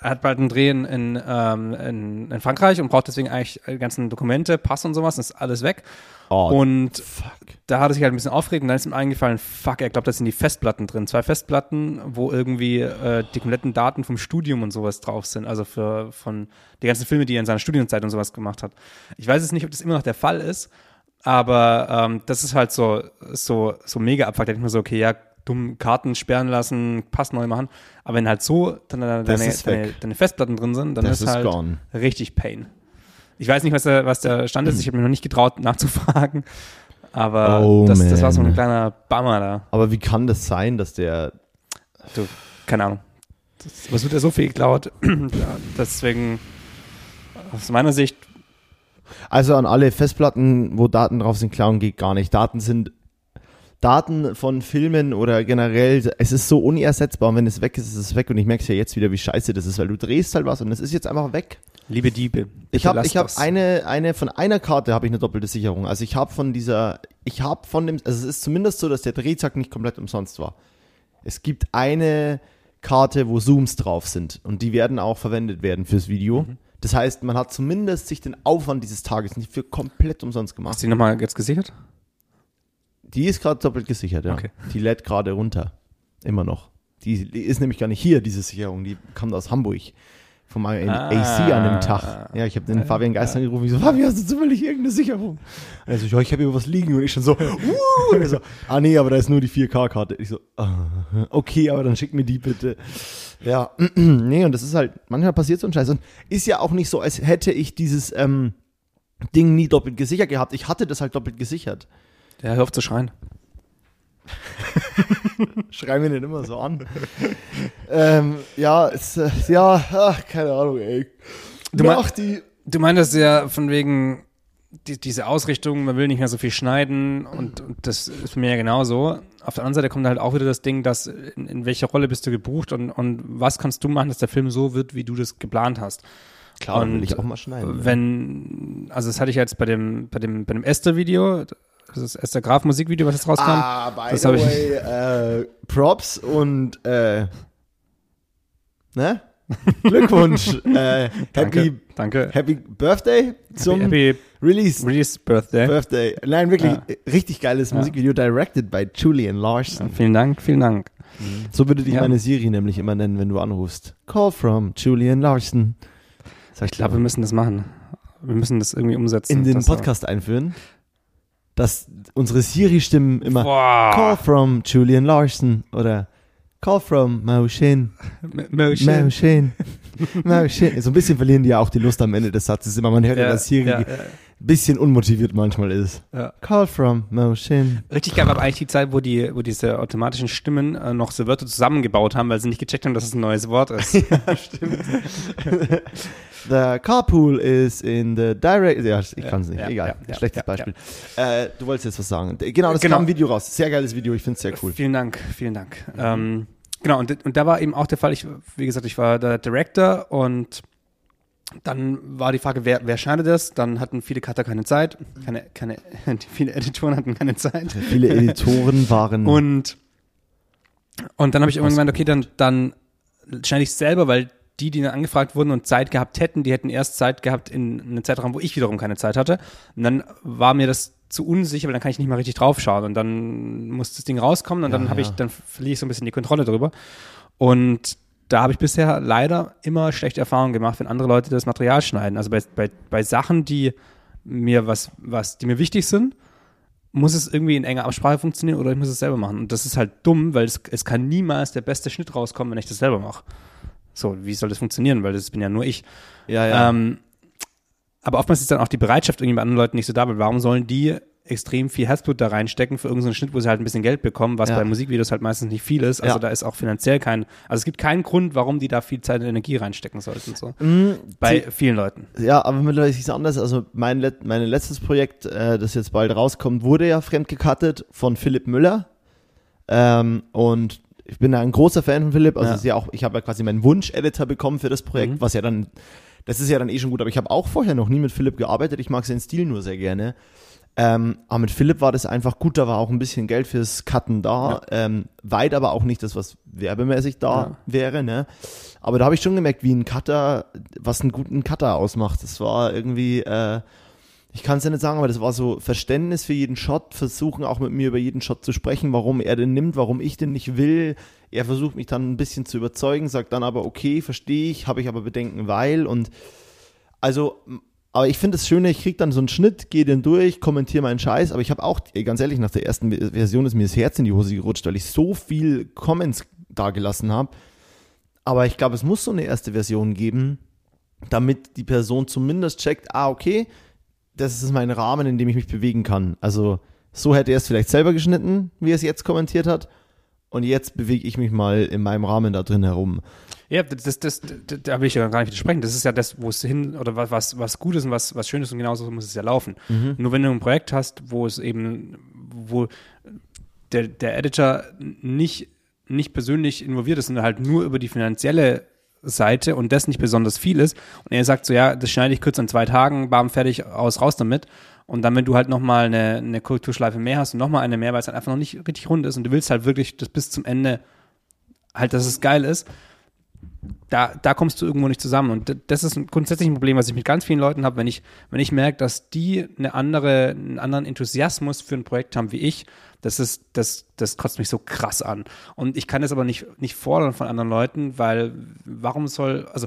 hat bald einen Dreh in, in, ähm, in, in Frankreich und braucht deswegen eigentlich die ganzen Dokumente, Pass und sowas, ist alles weg. Oh, und fuck. da hat er sich halt ein bisschen aufgeregt und dann ist ihm eingefallen, fuck, er glaubt, da sind die Festplatten drin. Zwei Festplatten, wo irgendwie äh, die kompletten Daten vom Studium und sowas drauf sind. Also für von die ganzen Filme, die er in seiner Studienzeit und sowas gemacht hat. Ich weiß jetzt nicht, ob das immer noch der Fall ist, aber ähm, das ist halt so, so, so mega abfuck. Da denke ich mir so, okay, ja, dumm Karten sperren lassen, Pass neu machen. Aber wenn halt so deine, deine, deine, deine Festplatten drin sind, dann Das ist ist halt gone. richtig Pain. Ich weiß nicht, was der, was der Stand ist. Ich habe mir noch nicht getraut, nachzufragen. Aber Oh, das, das war so ein kleiner Bummer da. Aber wie kann das sein, dass der. Du, keine Ahnung. Das, was wird ja so viel geklaut? ja, deswegen, aus meiner Sicht, Also an alle Festplatten, wo Daten drauf sind, klauen geht gar nicht. Daten sind. Daten von Filmen oder generell, es ist so unersetzbar. Und wenn es weg ist, ist es weg. Und ich merke es ja jetzt wieder, wie scheiße das ist, weil du drehst halt was und es ist jetzt einfach weg. liebe Diebe. Ich habe ich hab das. eine, eine, von einer Karte habe ich eine doppelte Sicherung. Also ich habe von dieser, ich habe von dem, also es ist zumindest so, dass der Drehzack nicht komplett umsonst war. Es gibt eine Karte, wo Zooms drauf sind und die werden auch verwendet werden fürs Video. Mhm. Das heißt, man hat zumindest sich den Aufwand dieses Tages nicht für komplett umsonst Hast gemacht. du die nochmal jetzt gesichert? Die ist gerade doppelt gesichert, ja. Okay. Die lädt gerade runter. Immer noch. Die, die ist nämlich gar nicht hier, diese Sicherung. Die kommt aus Hamburg. Vom AC Ah. an dem Tag. Ja, ich habe den Fabian Geist angerufen. Ich so, Fabian, hast du zufällig irgendeine Sicherung? Und er so, ja, ich habe hier was liegen. Und ich schon so, uh, und er so, ah nee, aber da ist nur die 4K-Karte. Ich so, ah, okay, aber dann schick mir die bitte. Ja, nee, und das ist halt, manchmal passiert so ein Scheiß. Und ist ja auch nicht so, als hätte ich dieses ähm, Ding nie doppelt gesichert gehabt. Ich hatte das halt doppelt gesichert. Ja, hör auf zu schreien. Schrei mir nicht immer so an. ähm, ja, es, äh, ja, ach, keine Ahnung, ey. Du mein- Mach die. Du meintest ja von wegen die, diese Ausrichtung, man will nicht mehr so viel schneiden und, und das ist mir ja genauso. Auf der anderen Seite kommt halt auch wieder das Ding, dass in, in welcher Rolle bist du gebucht und, und was kannst du machen, dass der Film so wird, wie du das geplant hast. Klar, dann will Und ich auch mal schneiden. Wenn, also das hatte ich jetzt bei dem, bei dem, bei dem Esther-Video, das ist das Esther Graf Musikvideo, was jetzt rauskam. Ah, by Das the way, äh, Props und äh, ne? Glückwunsch. äh, happy, Danke. happy Birthday zum Happy Release. Release Birthday. Birthday. Nein, wirklich Ja. richtig geiles Musikvideo, directed by Julian Larson. Vielen Dank, vielen Dank. So würde dich Ja. meine Siri nämlich immer nennen, wenn du anrufst. Call from Julian Larson. Ich glaube, wir müssen das machen. Wir müssen das irgendwie umsetzen. in den Podcast einführen, dass unsere Siri-Stimmen immer Call Boah. from Julian Larson oder Call from Motion. Shin, Mo Shin. So ein bisschen verlieren die ja auch die Lust am Ende des Satzes immer. Man hört ja, Ja, dass Siri ja, ja, bisschen unmotiviert manchmal ist. ja. Call from Mo Shin. Richtig geil war aber eigentlich die Zeit, wo die, wo diese automatischen Stimmen äh, noch so Wörter zusammengebaut haben, weil sie nicht gecheckt haben, dass es ein neues Wort ist. The carpool is in the direct. Ja, ich kann es nicht. ja, Egal. ja, ja, Schlechtes ja, Beispiel. Äh, du wolltest jetzt was sagen. Genau, das Genau. kam ein Video raus. Sehr geiles Video. Ich finde es sehr cool. Vielen Dank, vielen Dank. Ähm, genau, und, und da war eben auch der Fall, ich, wie gesagt, ich war der Director und dann war die Frage, wer, wer schneidet das? Dann hatten viele Cutter keine Zeit, keine, keine, viele Editoren hatten keine Zeit. Viele Editoren waren. Und, und dann habe ich irgendwann gemeint, okay, dann, dann schneide ich selber, weil die, die dann angefragt wurden und Zeit gehabt hätten, die hätten erst Zeit gehabt in einem Zeitraum, wo ich wiederum keine Zeit hatte. Und dann war mir das zu unsicher, weil dann kann ich nicht mal richtig draufschauen. Und dann muss das Ding rauskommen und dann Ja, habe ich, ja. dann verliere ich so ein bisschen die Kontrolle drüber. Und da habe ich bisher leider immer schlechte Erfahrungen gemacht, wenn andere Leute das Material schneiden. Also bei, bei, bei Sachen, die mir was, was, die mir wichtig sind, muss es irgendwie in enger Absprache funktionieren oder ich muss es selber machen. Und das ist halt dumm, weil es, es kann niemals der beste Schnitt rauskommen, wenn ich das selber mache. So, wie soll das funktionieren? Weil das bin ja nur ich. Ja, ja. Ähm, aber oftmals ist dann auch die Bereitschaft irgendwie bei anderen Leuten nicht so da, weil warum sollen die extrem viel Herzblut da reinstecken für irgendeinen Schnitt, wo sie halt ein bisschen Geld bekommen, was Ja. bei Musikvideos halt meistens nicht viel ist. Also Ja. da ist auch finanziell kein, also es gibt keinen Grund, warum die da viel Zeit und Energie reinstecken sollten. So. Mm, Bei die- vielen Leuten. Ja, aber mittlerweile ist es anders. Also mein, let mein letztes Projekt, äh, das jetzt bald rauskommt, wurde ja fremdgecuttet von Philipp Müller. Ähm, und ich bin da ein großer Fan von Philipp. Also Ja. ja auch, ich habe ja quasi meinen Wunsch-Editor bekommen für das Projekt, Mhm. was ja dann, das ist ja dann eh schon gut. Aber ich habe auch vorher noch nie mit Philipp gearbeitet. Ich mag seinen Stil nur sehr gerne. Ähm, aber mit Philipp war das einfach gut, da war auch ein bisschen Geld fürs Cutten da, ähm, weit aber auch nicht das, was werbemäßig da Ja. wäre, ne? Aber da habe ich schon gemerkt, wie ein Cutter, was einen guten Cutter ausmacht. Das war irgendwie, äh, ich kann es ja nicht sagen, aber das war so Verständnis für jeden Shot, versuchen auch mit mir über jeden Shot zu sprechen, warum er den nimmt, warum ich den nicht will. Er versucht mich dann ein bisschen zu überzeugen, sagt dann aber, okay, verstehe ich, habe ich aber Bedenken, weil und also, aber ich finde das Schöne, ich krieg dann so einen Schnitt, gehe den durch, kommentiere meinen Scheiß, aber ich habe auch, ganz ehrlich, nach der ersten Ve- Version ist mir das Herz in die Hose gerutscht, weil ich so viel Comments da gelassen habe. Aber ich glaube, es muss so eine erste Version geben, damit die Person zumindest checkt, ah, okay, das ist mein Rahmen, in dem ich mich bewegen kann. Also, so hätte er es vielleicht selber geschnitten, wie er es jetzt kommentiert hat. Und jetzt bewege ich mich mal in meinem Rahmen da drin herum. Ja, das, das, das, da will ich ja gar nicht widersprechen. Das ist ja das, wo es hin, oder was, was, was gut ist und was, was schön ist und genauso muss es ja laufen. Nur wenn du ein Projekt hast, wo es eben, wo der, der Editor nicht, nicht persönlich involviert ist, sondern halt nur über die finanzielle Seite und das nicht besonders viel ist und er sagt so, ja, das schneide ich kurz in zwei Tagen, bam, fertig, aus, raus damit und dann, wenn du halt nochmal eine, eine Kulturschleife mehr hast und nochmal eine mehr, weil es halt einfach noch nicht richtig rund ist und du willst halt wirklich das bis zum Ende halt, dass es geil ist, da, da kommst du irgendwo nicht zusammen. Und das ist ein grundsätzlich ein Problem, was ich mit ganz vielen Leuten habe, wenn ich, wenn ich merke, dass die eine andere, einen anderen Enthusiasmus für ein Projekt haben wie ich, das ist, das, das kotzt mich so krass an. Und ich kann das aber nicht, nicht fordern von anderen Leuten, weil warum soll, also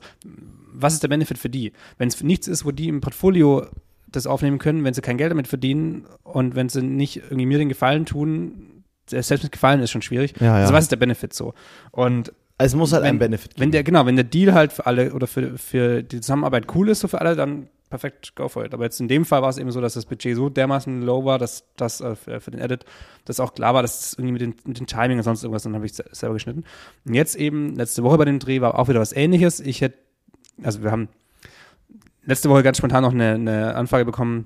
was ist der Benefit für die? Wenn es nichts ist, wo die im Portfolio das aufnehmen können, wenn sie kein Geld damit verdienen und wenn sie nicht irgendwie mir den Gefallen tun, selbst mit Gefallen ist schon schwierig. Ja, ja. Also was ist der Benefit so? Und Es muss halt wenn, ein Benefit Wenn der, genau, wenn der Deal halt für alle oder für, für die Zusammenarbeit cool ist, so für alle, dann perfekt, go for it. Aber jetzt in dem Fall war es eben so, dass das Budget so dermaßen low war, dass das äh, für, den Edit, dass auch klar war, dass es irgendwie mit den, mit den Timing und sonst irgendwas, dann habe ich se- selber geschnitten. Und jetzt eben, letzte Woche bei dem Dreh war auch wieder was ähnliches. Ich hätte, also wir haben letzte Woche ganz spontan noch eine, eine Anfrage bekommen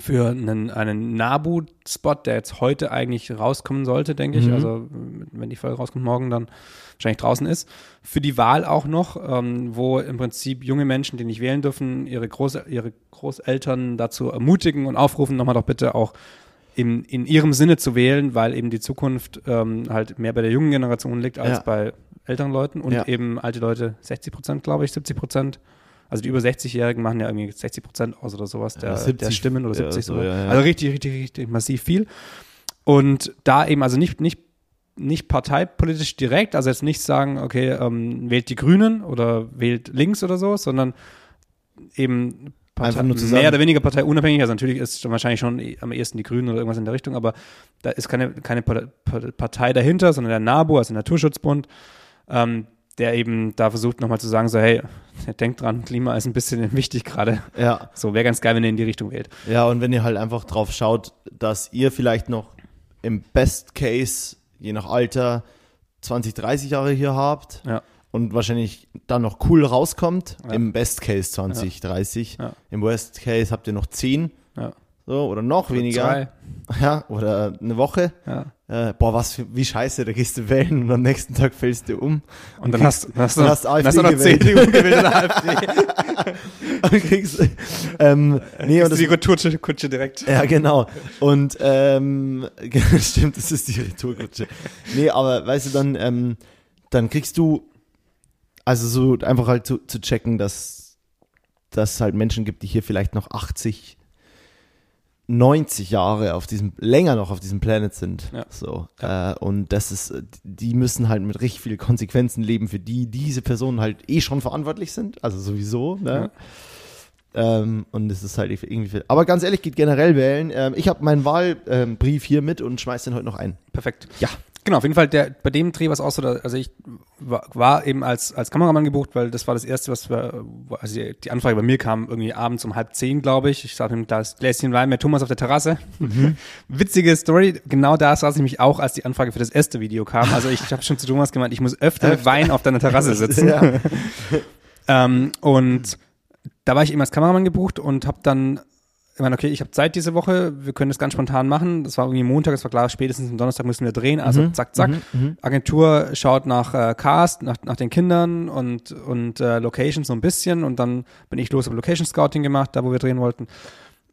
für einen, einen Nabu-Spot, der jetzt heute eigentlich rauskommen sollte, denke ich. Mhm. Also wenn die Folge rauskommt morgen, dann wahrscheinlich draußen ist. Für die Wahl auch noch, ähm, wo im Prinzip junge Menschen, die nicht wählen dürfen, ihre, Groß ihre Großeltern dazu ermutigen und aufrufen, nochmal doch bitte auch in, in ihrem Sinne zu wählen, weil eben die Zukunft ähm, halt mehr bei der jungen Generation liegt als Ja. bei älteren Leuten und Ja. eben alte Leute 60 Prozent, glaube ich, 70 Prozent. Also die über 60-Jährigen machen ja irgendwie 60 Prozent aus oder sowas der, Ja, der 70, Stimmen oder ja, 70 so, sogar. ja, ja. Also richtig, richtig, richtig massiv viel. Und da eben, also nicht, nicht, nicht parteipolitisch direkt, also jetzt nicht sagen, okay, ähm, wählt die Grünen oder wählt links oder so, sondern eben Partei, mehr oder weniger parteiunabhängig. Also natürlich ist wahrscheinlich schon am ehesten die Grünen oder irgendwas in der Richtung, aber da ist keine, keine Pa- Pa- Partei dahinter, sondern der NABU, also der Naturschutzbund, ähm, der eben da versucht nochmal zu sagen, so hey, denkt dran, Klima ist ein bisschen wichtig gerade. Ja, So, wäre ganz geil, wenn ihr in die Richtung wählt. ja, und wenn ihr halt einfach drauf schaut, dass ihr vielleicht noch im Best Case, je nach Alter, 20, 30 Jahre hier habt Ja. und wahrscheinlich dann noch cool rauskommt, Ja. im Best Case 20, 30. Ja. Im Worst Case habt ihr noch 10 Ja. so, oder noch weniger. Zwei. Ja, oder eine Woche. Äh, boah, was für, wie scheiße, da gehst du wählen und am nächsten Tag fällst du um. Und dann kriegst- hast, hast du dann hast du dann hast du noch AfD gewählt. CDU gewählt AfD. und kriegst, ähm, nee, und das die Retourkutsche Kutsche direkt. ja, genau. Und, ähm, stimmt, das ist die Retourkutsche. Nee, aber weißt du, dann, ähm, dann kriegst du, also so einfach halt zu, zu checken, dass, dass es halt Menschen gibt, die hier vielleicht noch 80 90 Jahre auf diesem, länger noch auf diesem Planet sind. Ja. So. Äh, und das ist, die müssen halt mit richtig vielen Konsequenzen leben, für die diese Personen halt eh schon verantwortlich sind. Also sowieso, ne? Ähm, und es ist halt irgendwie viel. Aber ganz ehrlich, geht generell wählen. Ähm, ich habe meinen Wahlbrief hier mit und schmeiß den heute noch ein. Perfekt. Ja. Genau, auf jeden Fall, der, bei dem Dreh war es auch so, also ich war, war eben als, als Kameramann gebucht, weil das war das erste, was wir, also die, Anfrage bei mir kam irgendwie abends um halb zehn, glaube ich. Ich saß mit einem Glas, Gläschen Wein mit Thomas auf der Terrasse. Witzige Story, genau da saß ich mich auch, als die Anfrage für das erste Video kam. Also ich habe schon zu Thomas gemeint, ich muss öfter Wein auf deiner Terrasse sitzen. Ja. Ähm, und da war ich eben als Kameramann gebucht und habe dann ich meine, okay, ich habe Zeit diese Woche, wir können das ganz spontan machen. Das war irgendwie Montag, es war klar, spätestens am Donnerstag müssen wir drehen. Also zack, zack. Agentur schaut nach äh, Cast, nach, nach den Kindern und, und äh, Locations so ein bisschen und dann bin ich los, habe Location Scouting gemacht, da wo wir drehen wollten.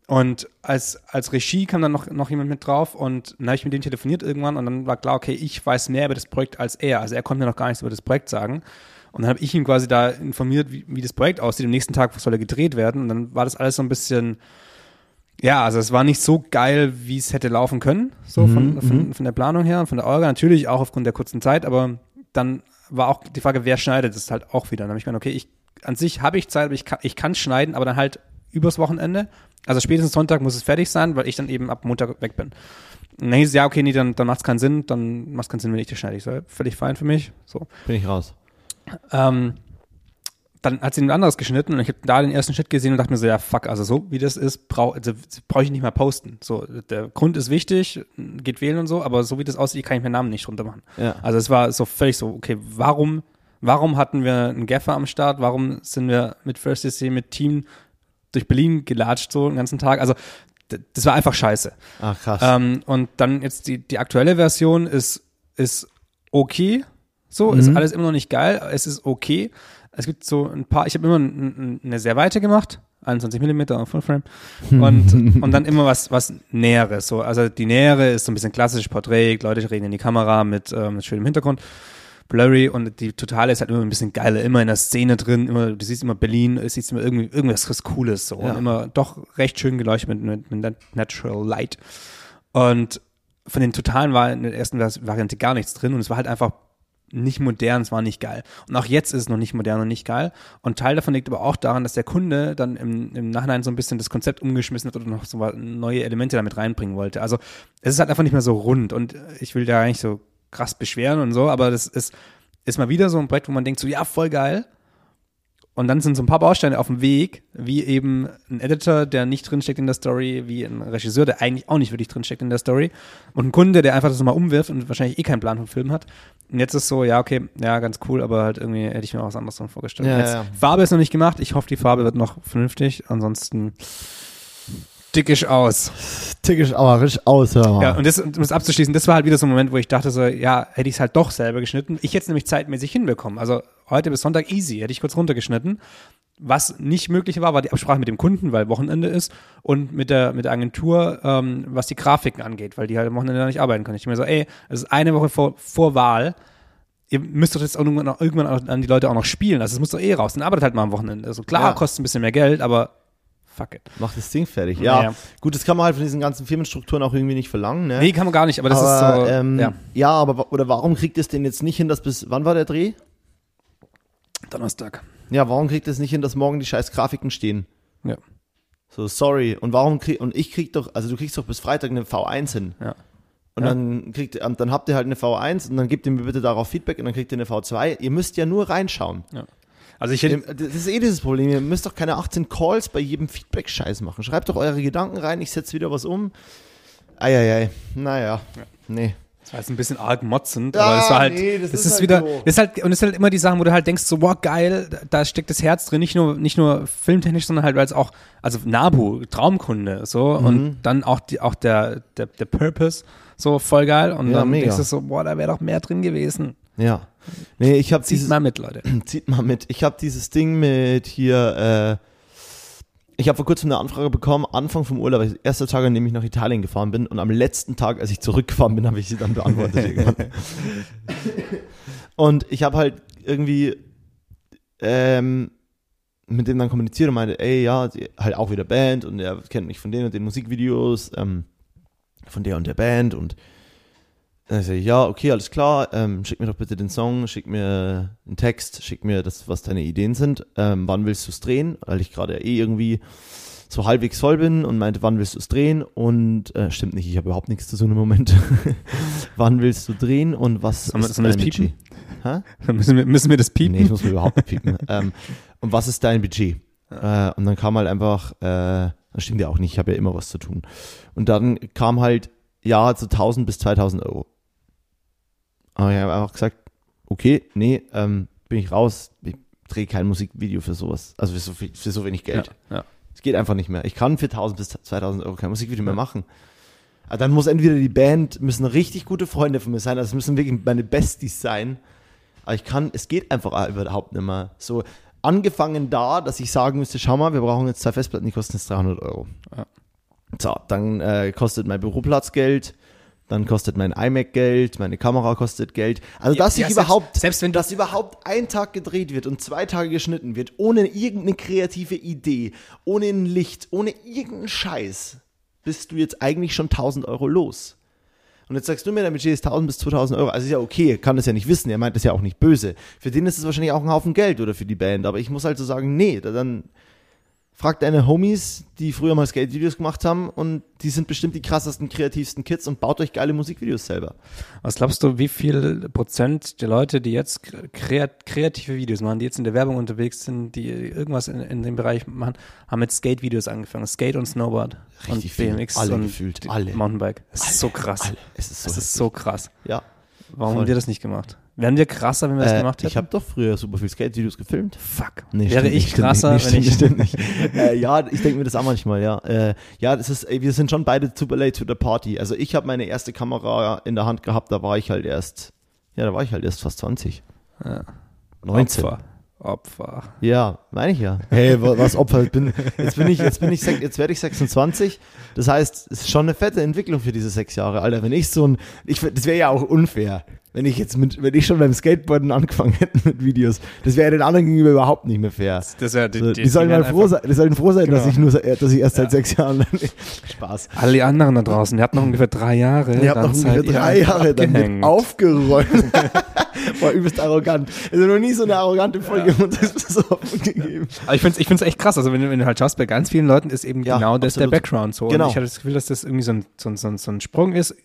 Und als, als Regie kam dann noch, noch jemand mit drauf und dann habe ich mit dem telefoniert irgendwann und dann war klar, okay, ich weiß mehr über das Projekt als er. Also er konnte mir noch gar nichts über das Projekt sagen. Und dann habe ich ihm quasi da informiert, wie, wie das Projekt aussieht. Am nächsten Tag soll er gedreht werden. Und dann war das alles so ein bisschen, ja, also es war nicht so geil, wie es hätte laufen können, so von, von, von der Planung her und von der Orga. Natürlich auch aufgrund der kurzen Zeit, aber dann war auch die Frage, wer schneidet das halt auch wieder. Dann habe ich gemeint, okay, ich, an sich habe ich Zeit, aber ich kann, ich kann schneiden, aber dann halt übers Wochenende. Also spätestens Sonntag muss es fertig sein, weil ich dann eben ab Montag weg bin. Und dann hieß es, ja, okay, nee, dann, dann macht es keinen Sinn, dann macht es keinen Sinn, wenn ich das schneide. Ich so, völlig fein für mich. So. Bin ich raus. Ähm, dann hat sie ein anderes geschnitten und ich habe da den ersten Schnitt gesehen und dachte mir so, ja, fuck, also so wie das ist, brauche also, brauch ich nicht mehr posten. So, der Grund ist wichtig, geht wählen und so, aber so wie das aussieht, kann ich meinen Namen nicht drunter machen. Ja. Also es war so völlig so, okay, warum, warum hatten wir einen Gaffer am Start? Warum sind wir mit First DC, mit Team durch Berlin gelatscht so den ganzen Tag? Also das war einfach scheiße. Ach krass. Ähm, und dann jetzt die, die aktuelle Version ist, ist okay. So, ist alles immer noch nicht geil. Es ist okay. Es gibt so ein paar, ich habe immer eine sehr weite gemacht, 21 Millimeter auf Fullframe und, und dann immer was, was Näheres. So, also die Nähere ist so ein bisschen klassisch Porträt, Leute reden in die Kamera mit, ähm, mit schönem Hintergrund. Blurry und die Totale ist halt immer ein bisschen geiler, immer in der Szene drin, immer, du siehst immer Berlin, du siehst immer irgendwie irgendwas was Cooles so Ja. und immer doch recht schön geleuchtet mit, mit, mit Natural Light. Und von den Totalen war in der ersten Variante gar nichts drin und es war halt einfach nicht modern, es war nicht geil. Und auch jetzt ist es noch nicht modern und nicht geil. Und Teil davon liegt aber auch daran, dass der Kunde dann im, im Nachhinein so ein bisschen das Konzept umgeschmissen hat oder noch so neue Elemente damit reinbringen wollte. Also es ist halt einfach nicht mehr so rund und ich will da eigentlich so krass beschweren und so, aber das ist, ist mal wieder so ein Projekt, wo man denkt so, ja, voll geil. Und dann sind so ein paar Bausteine auf dem Weg, wie eben ein Editor, der nicht drinsteckt in der Story, wie ein Regisseur, der eigentlich auch nicht wirklich drinsteckt in der Story und ein Kunde, der einfach das mal umwirft und wahrscheinlich eh keinen Plan vom Film hat. Und jetzt ist so, ja, okay, ja, ganz cool, aber halt irgendwie hätte ich mir auch was anderes vorgestellt. Ja, jetzt, ja. Farbe ist noch nicht gemacht, ich hoffe, die Farbe wird noch vernünftig, ansonsten dickisch aus. Tickisch, aber richtig aus, hör mal. Ja, und das, um das abzuschließen, das war halt wieder so ein Moment, wo ich dachte so, ja, hätte ich es halt doch selber geschnitten. Ich hätte es nämlich zeitmäßig hinbekommen. Also heute bis Sonntag easy, hätte ich kurz runtergeschnitten. Was nicht möglich war, war die Absprache mit dem Kunden, weil Wochenende ist und mit der, mit der Agentur, ähm, was die Grafiken angeht, weil die halt am Wochenende nicht arbeiten können. Ich mir so, ey, es ist eine Woche vor, vor Wahl. Ihr müsst doch jetzt auch irgendwann, auch, irgendwann an die Leute auch noch spielen. Also es muss doch eh raus. Dann arbeitet halt mal am Wochenende. Also klar, Ja. kostet ein bisschen mehr Geld, aber fuck it. Mach das Ding fertig. Ja, Ja. gut, das kann man halt von diesen ganzen Firmenstrukturen auch irgendwie nicht verlangen, ne? Nee, kann man gar nicht, aber das aber, ist so, ähm, ja, ja. aber oder warum kriegt es denn jetzt nicht hin, dass bis wann war der Dreh? Donnerstag. Ja, warum kriegt es nicht hin, dass morgen die scheiß Grafiken stehen? Ja. So, sorry. Und warum krieg und ich krieg doch, also du kriegst doch bis Freitag eine V1 hin. Ja. Und Ja. dann kriegt dann habt ihr halt eine V1 und dann gebt ihr mir bitte darauf Feedback und dann kriegt ihr eine V2. Ihr müsst ja nur reinschauen. Also ich hätte, Das ist eh dieses Problem. Ihr müsst doch keine 18 Calls bei jedem Feedback-Scheiß machen. Schreibt doch eure Gedanken rein, ich setze wieder was um. Eieiei. Naja. Nee. Das war jetzt ein bisschen arg motzend, Ja, aber es war halt, nee, das das, ist ist, halt wieder, so. das ist halt, und es ist halt immer die Sachen, wo du halt denkst, so, wow, geil, da steckt das Herz drin, nicht nur, nicht nur filmtechnisch, sondern halt, weil es auch, also Nabu, Traumkunde, so, Mhm. und dann auch die, auch der, der, der Purpose, so, voll geil, und Ja, dann mega. denkst du so, boah, da wäre doch mehr drin gewesen. Ja. Nee, ich habe Zieht dieses mal mit, Leute. zieht mal mit. Ich habe dieses Ding mit hier äh ich habe vor kurzem eine Anfrage bekommen, Anfang vom Urlaub, erster Tag, an dem ich nach Italien gefahren bin und am letzten Tag, als ich zurückgefahren bin, habe ich sie dann beantwortet. irgendwann. und ich habe halt irgendwie ähm, mit dem dann kommuniziert und meinte, ey, ja, halt auch wieder Band und er kennt mich von den und den Musikvideos, ähm, von der und der Band und ich, ja, okay, alles klar, ähm, schick mir doch bitte den Song, schick mir einen Text, schick mir das, was deine Ideen sind, ähm, wann willst du es drehen, weil ich gerade eh irgendwie so halbwegs voll bin und meinte, wann willst du es drehen und äh, stimmt nicht, ich habe überhaupt nichts zu tun im Moment. wann willst du drehen und was Sollen ist wir dein? Budget? Müssen wir, müssen wir das piepen? Nee, ich muss mir überhaupt nicht piepen. ähm, und was ist dein Budget? Äh, und dann kam halt einfach, äh, das stimmt ja auch nicht, ich habe ja immer was zu tun. Und dann kam halt, ja, zu 1000 bis 2000 Euro. Aber ich habe einfach gesagt, okay, nee, ähm, bin ich raus, ich drehe kein Musikvideo für sowas. Also für so, viel, für so wenig Geld. Ja, ja. Es geht einfach nicht mehr. Ich kann für 1000 bis 2000 Euro kein Musikvideo mehr machen. Aber dann muss entweder die Band, müssen richtig gute Freunde von mir sein, also es müssen wirklich meine Besties sein. Aber ich kann, es geht einfach überhaupt nicht mehr. So, angefangen da, dass ich sagen müsste, schau mal, wir brauchen jetzt zwei Festplatten, die kosten jetzt 300 Euro. Ja. So, dann äh, kostet mein Büroplatz Geld, dann kostet mein iMac Geld, meine Kamera kostet Geld. Also, dass Ja, ich selbst- überhaupt, selbst wenn du- dass überhaupt ein Tag gedreht wird und zwei Tage geschnitten wird, ohne irgendeine kreative Idee, ohne ein Licht, ohne irgendeinen Scheiß, bist du jetzt eigentlich schon 1000 Euro los. Und jetzt sagst du mir, dein Budget ist 1000 bis 2000 Euro. Also ist ja okay, er kann das ja nicht wissen, er meint das ja auch nicht böse. Für den ist es wahrscheinlich auch ein Haufen Geld oder für die Band. Aber ich muss halt so sagen, nee, da- dann frag deine Homies, die früher mal Skate-Videos gemacht haben und die sind bestimmt die krassesten, kreativsten Kids und baut euch geile Musikvideos selber. Was glaubst du, wie viel Prozent der Leute, die jetzt kreat kreative Videos machen, die jetzt in der Werbung unterwegs sind, die irgendwas in, in dem Bereich machen, haben mit Skate-Videos angefangen. Skate und Snowboard Richtig und. BMX Alle und gefühlt. Alle. Mountainbike. Das ist so krass. Alle. Es ist so, Das ist so krass. Ja. Warum Voll. haben wir das nicht gemacht? Wären wir krasser, wenn wir das Äh, gemacht hätten? ich habe doch früher super viel Skate-Videos gefilmt. Fuck. Nee, Wäre stimmt ich krasser, nicht, wenn ich. stimmt nicht, stimmt nicht. äh, ja, ich denke mir das auch manchmal, ja. Äh, ja, das ist, ey, wir sind schon beide super late to the party. Also ich habe meine erste Kamera in der Hand gehabt, da war ich halt erst, ja, da war ich halt erst fast 20. Ja. 19. Opfer. Opfer. Ja, meine ich ja. Hey, wa- was Opfer? Ich bin, jetzt bin ich, jetzt bin ich, jetzt werde ich 26. Das heißt, es ist schon eine fette Entwicklung für diese sechs Jahre, Alter. Wenn ich so ein, ich, das wäre ja auch unfair, wenn ich jetzt mit, wenn ich schon beim Skateboarden angefangen hätte mit Videos. Das wäre den anderen gegenüber überhaupt nicht mehr fair. Das wäre So, die, sollen mal froh sein, die sollen froh sein, dass Genau. ich nur, dass ich erst seit sechs Jahren, Spaß. Alle die anderen da draußen, ihr habt noch ungefähr drei Jahre. Ihr habt noch ungefähr drei Jahre abgehängt. aufgeräumt. War übelst arrogant. Also noch nie so eine arrogante Folge und das ist so gegeben. Aber ich finde es ich find's echt krass. Also, wenn, du- wenn du halt schaust, bei ganz vielen Leuten ist eben Ja, genau das absolut. der Background so. Genau. Und ich hatte das Gefühl, dass das irgendwie so ein, so ein, so ein, Sprung ist.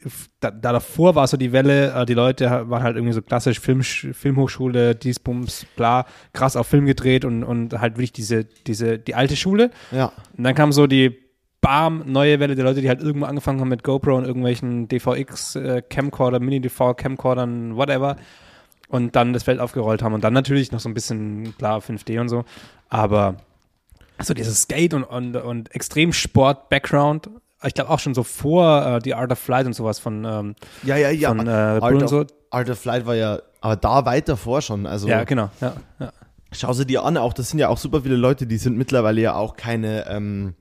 Da, da davor war so die Welle, äh, die Leute ha- waren halt irgendwie so klassisch Film, Filmhochschule, dies, Bums, bla, krass auf Film gedreht und, und halt wirklich diese, diese, die alte Schule. Ja. Und dann kam so die Bam, neue Welle der Leute, die halt irgendwo angefangen haben mit GoPro und irgendwelchen DVX, äh, Camcorder, Mini-DV, Camcordern, whatever. Und dann das Feld aufgerollt haben. Und dann natürlich noch so ein bisschen, klar, 5D und so. Aber so dieses Skate und, und, und Extremsport-Background, ich glaube auch schon so vor äh, die Art of Flight und sowas von, ähm, Ja, ja, ja. von äh, Art, of, so. Art of Flight war ja, aber da weit davor schon. Also Ja, genau. Ja, ja. schau sie dir an, auch das sind ja auch super viele Leute, die sind mittlerweile ja auch keine, ähm,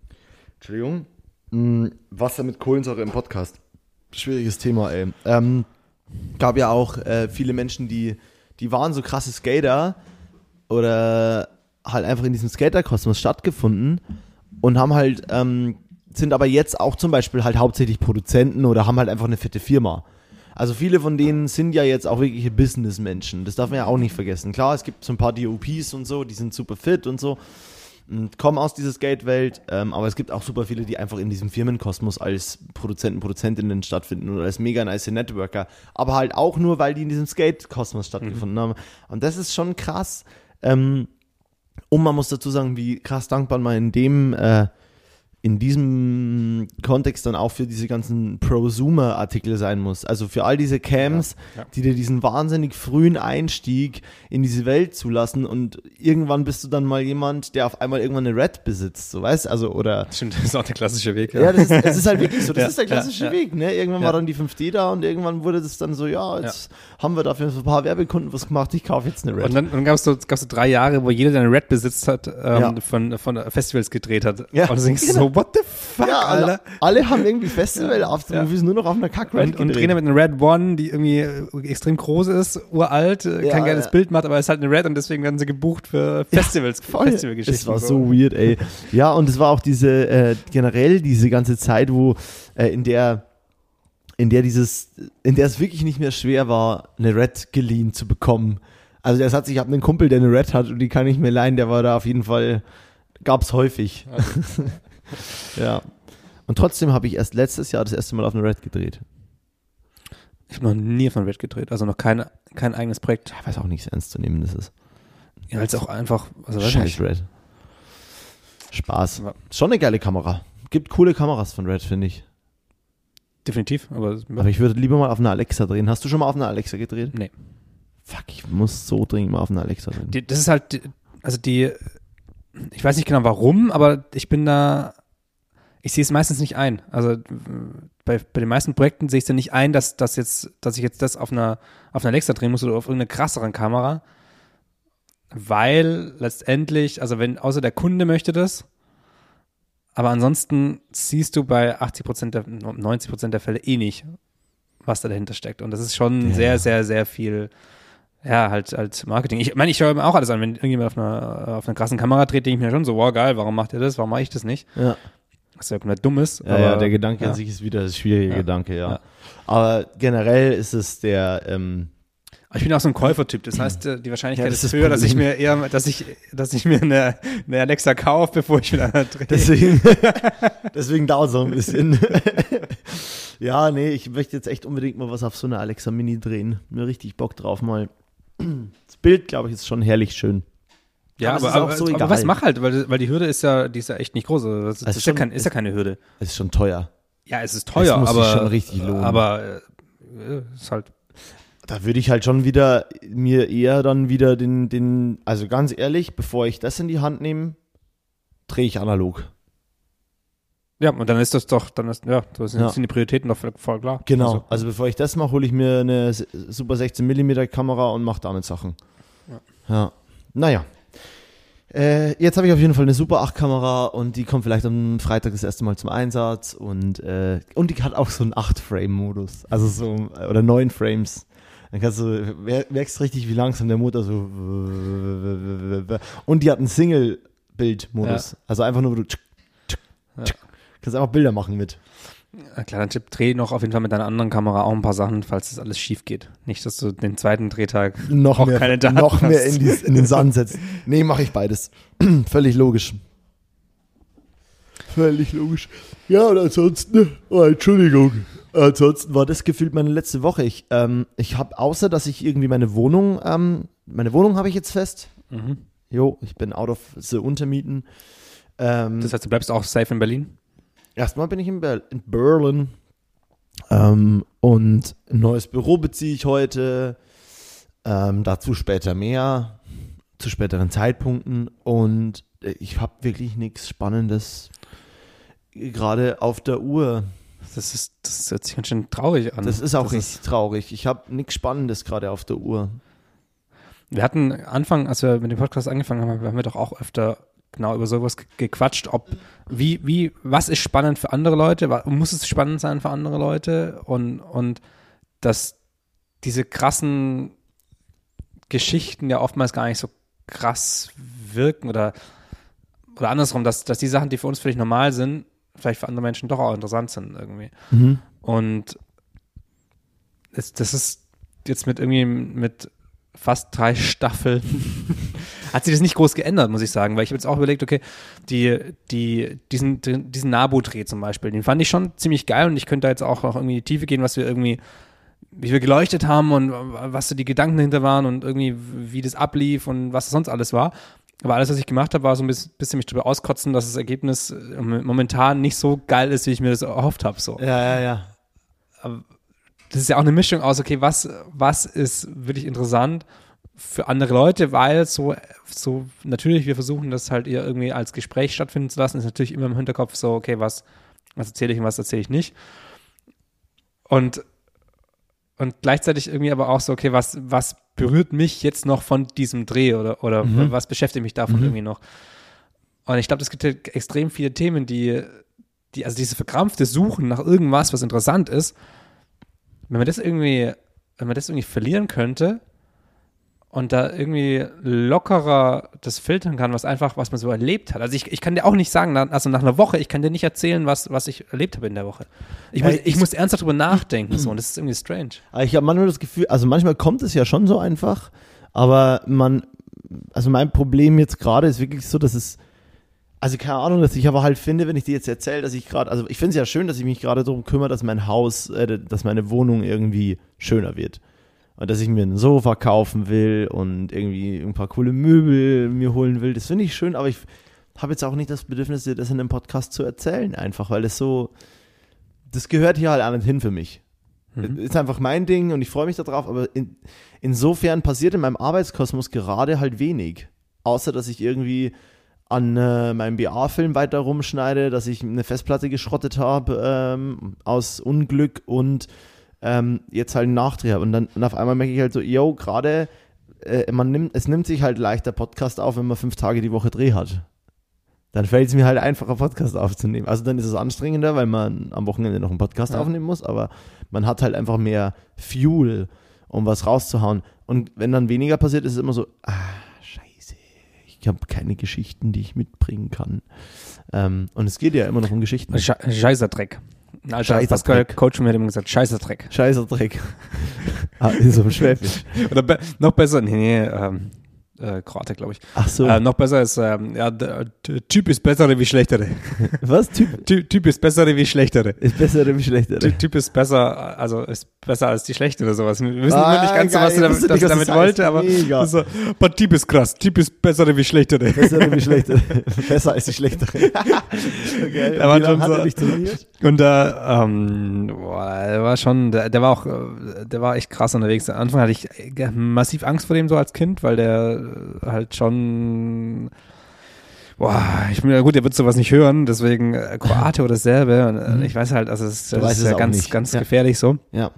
Entschuldigung, mh, Wasser mit Kohlensäure im Podcast. Schwieriges Thema, ey. Ähm, gab ja auch äh, viele Menschen, die, die waren so krasse Skater oder halt einfach in diesem Skaterkosmos stattgefunden und haben halt, ähm, sind aber jetzt auch zum Beispiel halt hauptsächlich Produzenten oder haben halt einfach eine fette Firma. Also viele von denen sind ja jetzt auch wirkliche Businessmenschen. Das darf man ja auch nicht vergessen. Klar, es gibt so ein paar DOPs und so, die sind super fit und so und kommen aus dieser Skate-Welt, ähm, aber es gibt auch super viele, die einfach in diesem Firmenkosmos als Produzenten, Produzentinnen stattfinden oder als mega nice Networker, aber halt auch nur, weil die in diesem Skate-Kosmos stattgefunden haben. Und das ist schon krass. Ähm, und man muss dazu sagen, wie krass dankbar man in dem, äh, in diesem Kontext dann auch für diese ganzen Prosumer-Artikel sein muss. Also für all diese Cams, Ja, ja. die dir diesen wahnsinnig frühen Einstieg in diese Welt zulassen und irgendwann bist du dann mal jemand, der auf einmal irgendwann eine Red besitzt, so weißt also oder Stimmt, das ist auch der klassische Weg. ja, das ist, es ist halt wirklich so, das Ja, ist der klassische ja, ja. Weg, ne? Irgendwann Ja. war dann die 5D da und irgendwann wurde das dann so, ja, jetzt haben wir dafür ein paar Werbekunden was gemacht, ich kaufe jetzt eine Red. Und dann, dann gab es so, gab's so drei Jahre, wo jeder, der eine Red besitzt hat, ähm, Ja. von, von Festivals gedreht hat. Ja, Und denkst genau. so, what the fuck, Ja, alle, Alter? alle haben irgendwie Festival-Aftermovies nur noch auf einer kack Und, und drehen mit einer Red One, die irgendwie äh, extrem groß ist, uralt, äh, Ja, kein geiles ja. Bild macht, aber ist halt eine Red und deswegen werden sie gebucht für Festivals, Voll. Festivalgeschichten. Es war so weird, ey. Ja, und es war auch diese, äh, generell diese ganze Zeit, wo, äh, in der, in der dieses, in der es wirklich nicht mehr schwer war, eine Red geliehen zu bekommen. Also das hat sich, ich habe einen Kumpel, der eine Red hat und die kann ich mir leihen, der war da auf jeden Fall, gab's häufig. ja. Und trotzdem habe ich erst letztes Jahr das erste Mal auf eine Red gedreht. Ich habe noch nie von Red gedreht, also noch kein, kein eigenes Projekt. Ich weiß auch nicht, ernst zu nehmen das ist. Ja, als auch einfach, also Scheiß. Red. Spaß. Ja. Schon eine geile Kamera. Gibt coole Kameras von Red, finde ich. Definitiv, aber, Aber ich würde lieber mal auf einer Alexa drehen. Hast du schon mal auf einer Alexa gedreht? nee. Fuck, ich muss so dringend mal auf einer Alexa drehen. Die, das ist halt, die- also die, ich weiß nicht genau warum, aber ich bin da, ich sehe es meistens nicht ein. Also bei, bei den meisten Projekten sehe ich es dann nicht ein, dass, dass, jetzt, dass ich jetzt das auf einer, auf einer Alexa drehen muss oder auf irgendeiner krasseren Kamera. Weil letztendlich, also wenn, außer der Kunde möchte das, aber ansonsten siehst du bei 80 Prozent der, 90 Prozent der Fälle eh nicht, was da dahinter steckt. Und das ist schon Ja. sehr, sehr, sehr viel, ja, halt, halt Marketing. Ich meine, ich schaue mir auch alles an, wenn irgendjemand auf einer, auf einer krassen Kamera dreht, denke ich mir schon so, wow, geil, warum macht er das? Warum mache ich das nicht? Ja, Was ja komplett dumm ist. ja, aber, ja der Gedanke ja. an sich ist wieder das schwierige Ja. Gedanke, ja. Ja. Aber generell ist es der, ähm, ich bin auch so ein Käufertyp. Das heißt, äh, die Wahrscheinlichkeit Ja, ist ist das höher, dass ich mir eher, dass ich, dass ich mir eine, eine Alexa kaufe, bevor ich mit einer drehe. deswegen, deswegen dauert es auch ein bisschen. ja, nee, ich möchte jetzt echt unbedingt mal was auf so einer Alexa Mini drehen. Mir richtig Bock drauf mal. Das Bild, glaube ich, ist schon herrlich schön. Ja, Aber aber, es aber, auch so aber was mach halt, weil, weil die Hürde ist ja, die ist ja echt nicht groß. Also Das, ist ist, ja schon- kein, ist ja keine Hürde. Es ist schon teuer. Ja, es ist teuer, muss sich aber, schon richtig lohnen. aber äh, ist halt, Da würde ich halt schon wieder mir eher dann wieder den, den, also ganz ehrlich, bevor ich das in die Hand nehme, drehe ich analog. Ja, und dann ist das doch, dann ist, ja, das sind, Ja. die Prioritäten doch voll, klar. Genau. Also, Also, bevor ich das mache, hole ich mir eine Super 16 mm Kamera und mache damit Sachen. Ja. Ja. Naja. Äh, jetzt habe ich auf jeden Fall eine Super 8 Kamera und die kommt vielleicht am Freitag das erste Mal zum Einsatz und, äh, und die hat auch so einen 8-Frame-Modus. Also so, oder 9 Frames. Dann kannst du, mer- merkst richtig, wie langsam der Motor so. Und die hat einen Single-Bild-Modus. Also einfach nur, wo du. Ja. Kannst einfach Bilder machen mit. Ein kleiner Tipp, dreh noch auf jeden Fall mit deiner anderen Kamera auch ein paar Sachen, falls das alles schief geht. Nicht, dass du den zweiten Drehtag noch auch mehr, keine Daten noch mehr hast. in, die, in den Sand setzen. Nee, mache ich beides. Völlig logisch. Völlig logisch. Ja, und ansonsten, oh, Entschuldigung. Ansonsten war das gefühlt meine letzte Woche. Ich, ähm, ich habe, außer dass ich irgendwie meine Wohnung, ähm, meine Wohnung habe ich jetzt fest. Mhm. Jo, ich bin out of the Untermieten. Ähm, Das heißt, du bleibst auch safe in Berlin? Erstmal bin ich in, Ber in Berlin. Ähm, und ein neues Büro beziehe ich heute. Ähm, dazu später mehr. Zu späteren Zeitpunkten. Und äh, ich habe wirklich nichts Spannendes gerade auf der Uhr. Das ist, das hört sich ganz schön traurig an. Das ist auch Das richtig traurig. Ich habe nichts Spannendes gerade auf der Uhr. Wir hatten Anfang, als wir mit dem Podcast angefangen haben, haben wir doch auch öfter genau über sowas ge- gequatscht, ob wie, wie, was ist spannend für andere Leute, wa- muss es spannend sein für andere Leute und, und dass diese krassen Geschichten ja oftmals gar nicht so krass wirken oder, oder andersrum, dass, dass die Sachen, die für uns völlig normal sind, vielleicht für andere Menschen doch auch interessant sind irgendwie. Und es, das ist jetzt mit irgendwie mit fast drei Staffeln hat sich das nicht groß geändert, muss ich sagen, weil ich habe jetzt auch überlegt, okay, die, die, diesen, diesen Nabu-Dreh zum Beispiel, den fand ich schon ziemlich geil und ich könnte da jetzt auch noch irgendwie in die Tiefe gehen, was wir irgendwie, wie wir geleuchtet haben und was so die Gedanken dahinter waren und irgendwie, wie das ablief und was sonst alles war. Aber alles, was ich gemacht habe, war so ein bisschen, mich darüber auskotzen, dass das Ergebnis äh, momentan nicht so geil ist, wie ich mir das erhofft habe. So Ja, ja, ja. Das ist ja auch eine Mischung aus, okay, was, was ist wirklich interessant für andere Leute, weil so, so natürlich, wir versuchen das halt eher irgendwie als Gespräch stattfinden zu lassen, ist natürlich immer im Hinterkopf so, okay, was, was erzähle ich und was erzähle ich nicht. Und, und gleichzeitig irgendwie aber auch so, okay, was, was berührt mich jetzt noch von diesem Dreh oder, oder Mhm. was beschäftigt mich davon Mhm. irgendwie noch? Und ich glaube, es gibt halt extrem viele Themen, die, die, also diese verkrampfte Suchen nach irgendwas, was interessant ist, wenn man das irgendwie, wenn man das irgendwie verlieren könnte und da irgendwie lockerer das filtern kann, was einfach, was man so erlebt hat. Also ich, ich kann dir auch nicht sagen, also nach einer Woche, ich kann dir nicht erzählen, was, was ich erlebt habe in der Woche. Ich, muss, ich ich- muss ernsthaft drüber nachdenken, so, und das ist irgendwie strange. Ich habe manchmal das Gefühl, also manchmal kommt es ja schon so einfach, aber man, also mein Problem jetzt gerade ist wirklich so, dass es, also keine Ahnung, dass ich aber halt finde, wenn ich dir jetzt erzähle, dass ich gerade, also ich finde es ja schön, dass ich mich gerade darum kümmere, dass mein Haus, äh, dass meine Wohnung irgendwie schöner wird. Und dass ich mir ein Sofa kaufen will und irgendwie ein paar coole Möbel mir holen will. Das finde ich schön, aber ich habe jetzt auch nicht das Bedürfnis, dir das in einem Podcast zu erzählen, einfach, weil es so, das gehört hier halt auch nicht hin für mich. Mhm. Ist einfach mein Ding und ich freue mich darauf, aber in, insofern passiert in meinem Arbeitskosmos gerade halt wenig. Außer, dass ich irgendwie an äh, meinem BA-Film weiter rumschneide, dass ich eine Festplatte geschrottet habe ähm, aus Unglück und ähm, jetzt halt einen Nachdreh habe. Und dann und auf einmal merke ich halt so, yo, gerade, äh, man nimmt, es nimmt sich halt leichter Podcast auf, wenn man fünf Tage die Woche Dreh hat. Dann fällt es mir halt einfacher, Podcast aufzunehmen. Also dann ist es anstrengender, weil man am Wochenende noch einen Podcast Ja. aufnehmen muss, aber man hat halt einfach mehr Fuel, um was rauszuhauen. Und wenn dann weniger passiert, ist es immer so, ah, ich habe keine Geschichten, die ich mitbringen kann. Ähm, und es geht ja immer noch um Geschichten. Sche Scheißer Dreck. Alter Scheißer Pascal Dreck. Coach mir hat immer gesagt, Scheißer Dreck. Scheißer Dreck. ah, ist so Schwäbisch. Oder be noch besser, nee, nee, ähm, äh, Kroate, glaube ich. Ach so. Äh, noch besser ist, ähm, ja, Typ ist bessere wie schlechtere. was? Typ Typ, typ ist bessere wie schlechtere. ist besser oder wie schlechter? Typ, typ ist besser, also ist besser als die schlechte oder sowas. Wir wissen Ah, nicht ganz so, was er ich damit, nicht, was damit das wollte, aber, so, aber Typ ist krass, Typ ist bessere wie schlechtere. Besser oder wie schlechter? besser als die schlechtere. okay. Da war schon so-? Und da, ähm, boah, der war schon, der, der war auch, äh, der war echt krass unterwegs. Am Anfang hatte ich äh, massiv Angst vor dem so als Kind, weil der äh, halt schon, boah, ich bin ja gut, der wird sowas nicht hören, deswegen äh, Kroate oder Serbe. Und, äh, Mhm. ich weiß halt, also es, das ist ja ganz, nicht. ganz Ja. gefährlich so. Ja.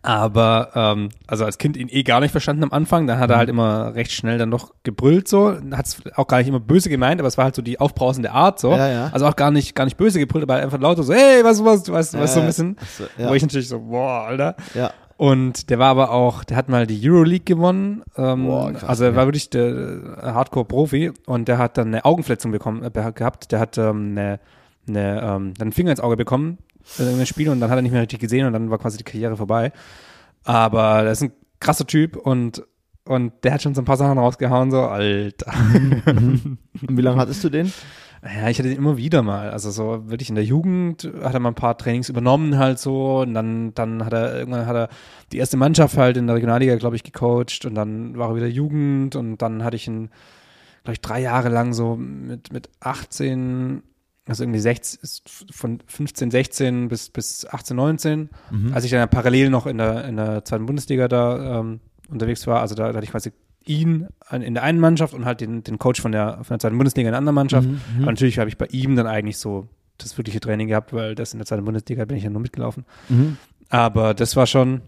Aber ähm, also als Kind ihn eh gar nicht verstanden am Anfang, dann hat er Mhm. halt immer recht schnell dann doch gebrüllt so, hat es auch gar nicht immer böse gemeint, aber es war halt so die aufbrausende Art so. Ja, ja. Also auch gar nicht gar nicht böse gebrüllt, aber einfach lauter so, hey, was was, du weißt, weißt so ein bisschen. Wo ich natürlich so, boah, Alter. ja. Und der war aber auch, der hat mal die Euroleague gewonnen. Ähm, Boah, krass, also er ja. war wirklich der äh, Hardcore-Profi und der hat dann eine Augenverletzung bekommen, äh, gehabt. Der hat ähm, eine, eine, ähm, dann einen Finger ins Auge bekommen äh, in dem Spiel und dann hat er nicht mehr richtig gesehen und dann war quasi die Karriere vorbei. Aber der ist ein krasser Typ und und der hat schon so ein paar Sachen rausgehauen, so, Alter. Und wie lange hattest du den? Ja, ich hatte den immer wieder mal. Also so wirklich in der Jugend hat er mal ein paar Trainings übernommen halt so und dann, dann hat er irgendwann hat er die erste Mannschaft halt in der Regionalliga, glaube ich, gecoacht und dann war er wieder Jugend und dann hatte ich ihn, glaube ich, drei Jahre lang so mit, mit 18, also irgendwie 16, ist von 15, 16 bis, bis 18, 19, Mhm. als ich dann ja parallel noch in der, in der zweiten Bundesliga da ähm, unterwegs war, also da, da hatte ich quasi ihn in der einen Mannschaft und halt den, den Coach von der, von der zweiten Bundesliga in der anderen Mannschaft. Mhm, Aber natürlich habe ich bei ihm dann eigentlich so das wirkliche Training gehabt, weil das in der zweiten Bundesliga bin ich ja nur mitgelaufen. Mhm. Aber das war schon,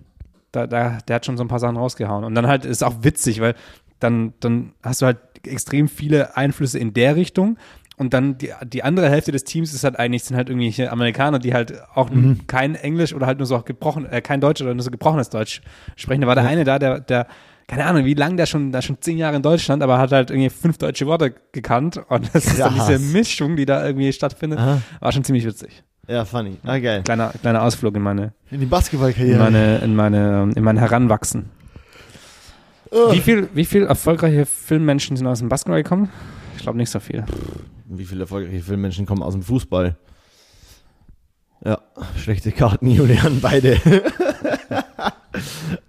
da, da, der hat schon so ein paar Sachen rausgehauen. Und dann halt ist auch witzig, weil dann, dann hast du halt extrem viele Einflüsse in der Richtung. Und dann die, die andere Hälfte des Teams ist halt eigentlich, sind halt irgendwelche Amerikaner, die halt auch Mhm. kein Englisch oder halt nur so gebrochen, äh, kein Deutsch oder nur so gebrochenes Deutsch sprechen. Da war der eine da, der, der, keine Ahnung, wie lange der schon, da schon zehn Jahre in Deutschland, aber hat halt irgendwie fünf deutsche Worte gekannt. Und das ist dann Krass. diese Mischung, die da irgendwie stattfindet, Aha. war schon ziemlich witzig. Ja, funny. Ah, geil. Kleiner, kleiner Ausflug in meine, In die in Basketballkarriere. meine, in meine, in mein Heranwachsen. Oh. Wie viel, wie viel erfolgreiche Filmmenschen sind aus dem Basketball gekommen? Ich glaube nicht so viel. Wie viele erfolgreiche Filmmenschen kommen aus dem Fußball? Ja, schlechte Karten, Julian, beide.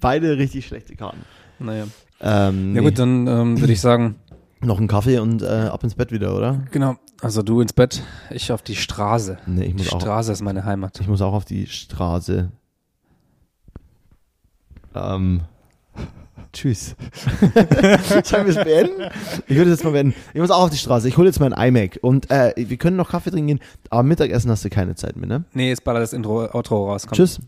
beide richtig schlechte Karten. Naja. Ähm, Ja nee. gut, dann ähm, würde ich sagen, Noch einen Kaffee und äh, ab ins Bett wieder, oder? genau. Also du ins Bett, ich auf die Straße. Nee, ich Die muss, auch, Straße ist meine Heimat. ich muss auch auf die Straße. Ähm, tschüss. Sollen wir es beenden? Ich würde jetzt mal beenden. Ich muss auch auf die Straße. Ich hole jetzt mein iMac. Und äh, wir können noch Kaffee trinken gehen. Aber Mittagessen hast du keine Zeit mehr, ne? Nee, jetzt ballert das Intro, Outro raus. Komm. Tschüss.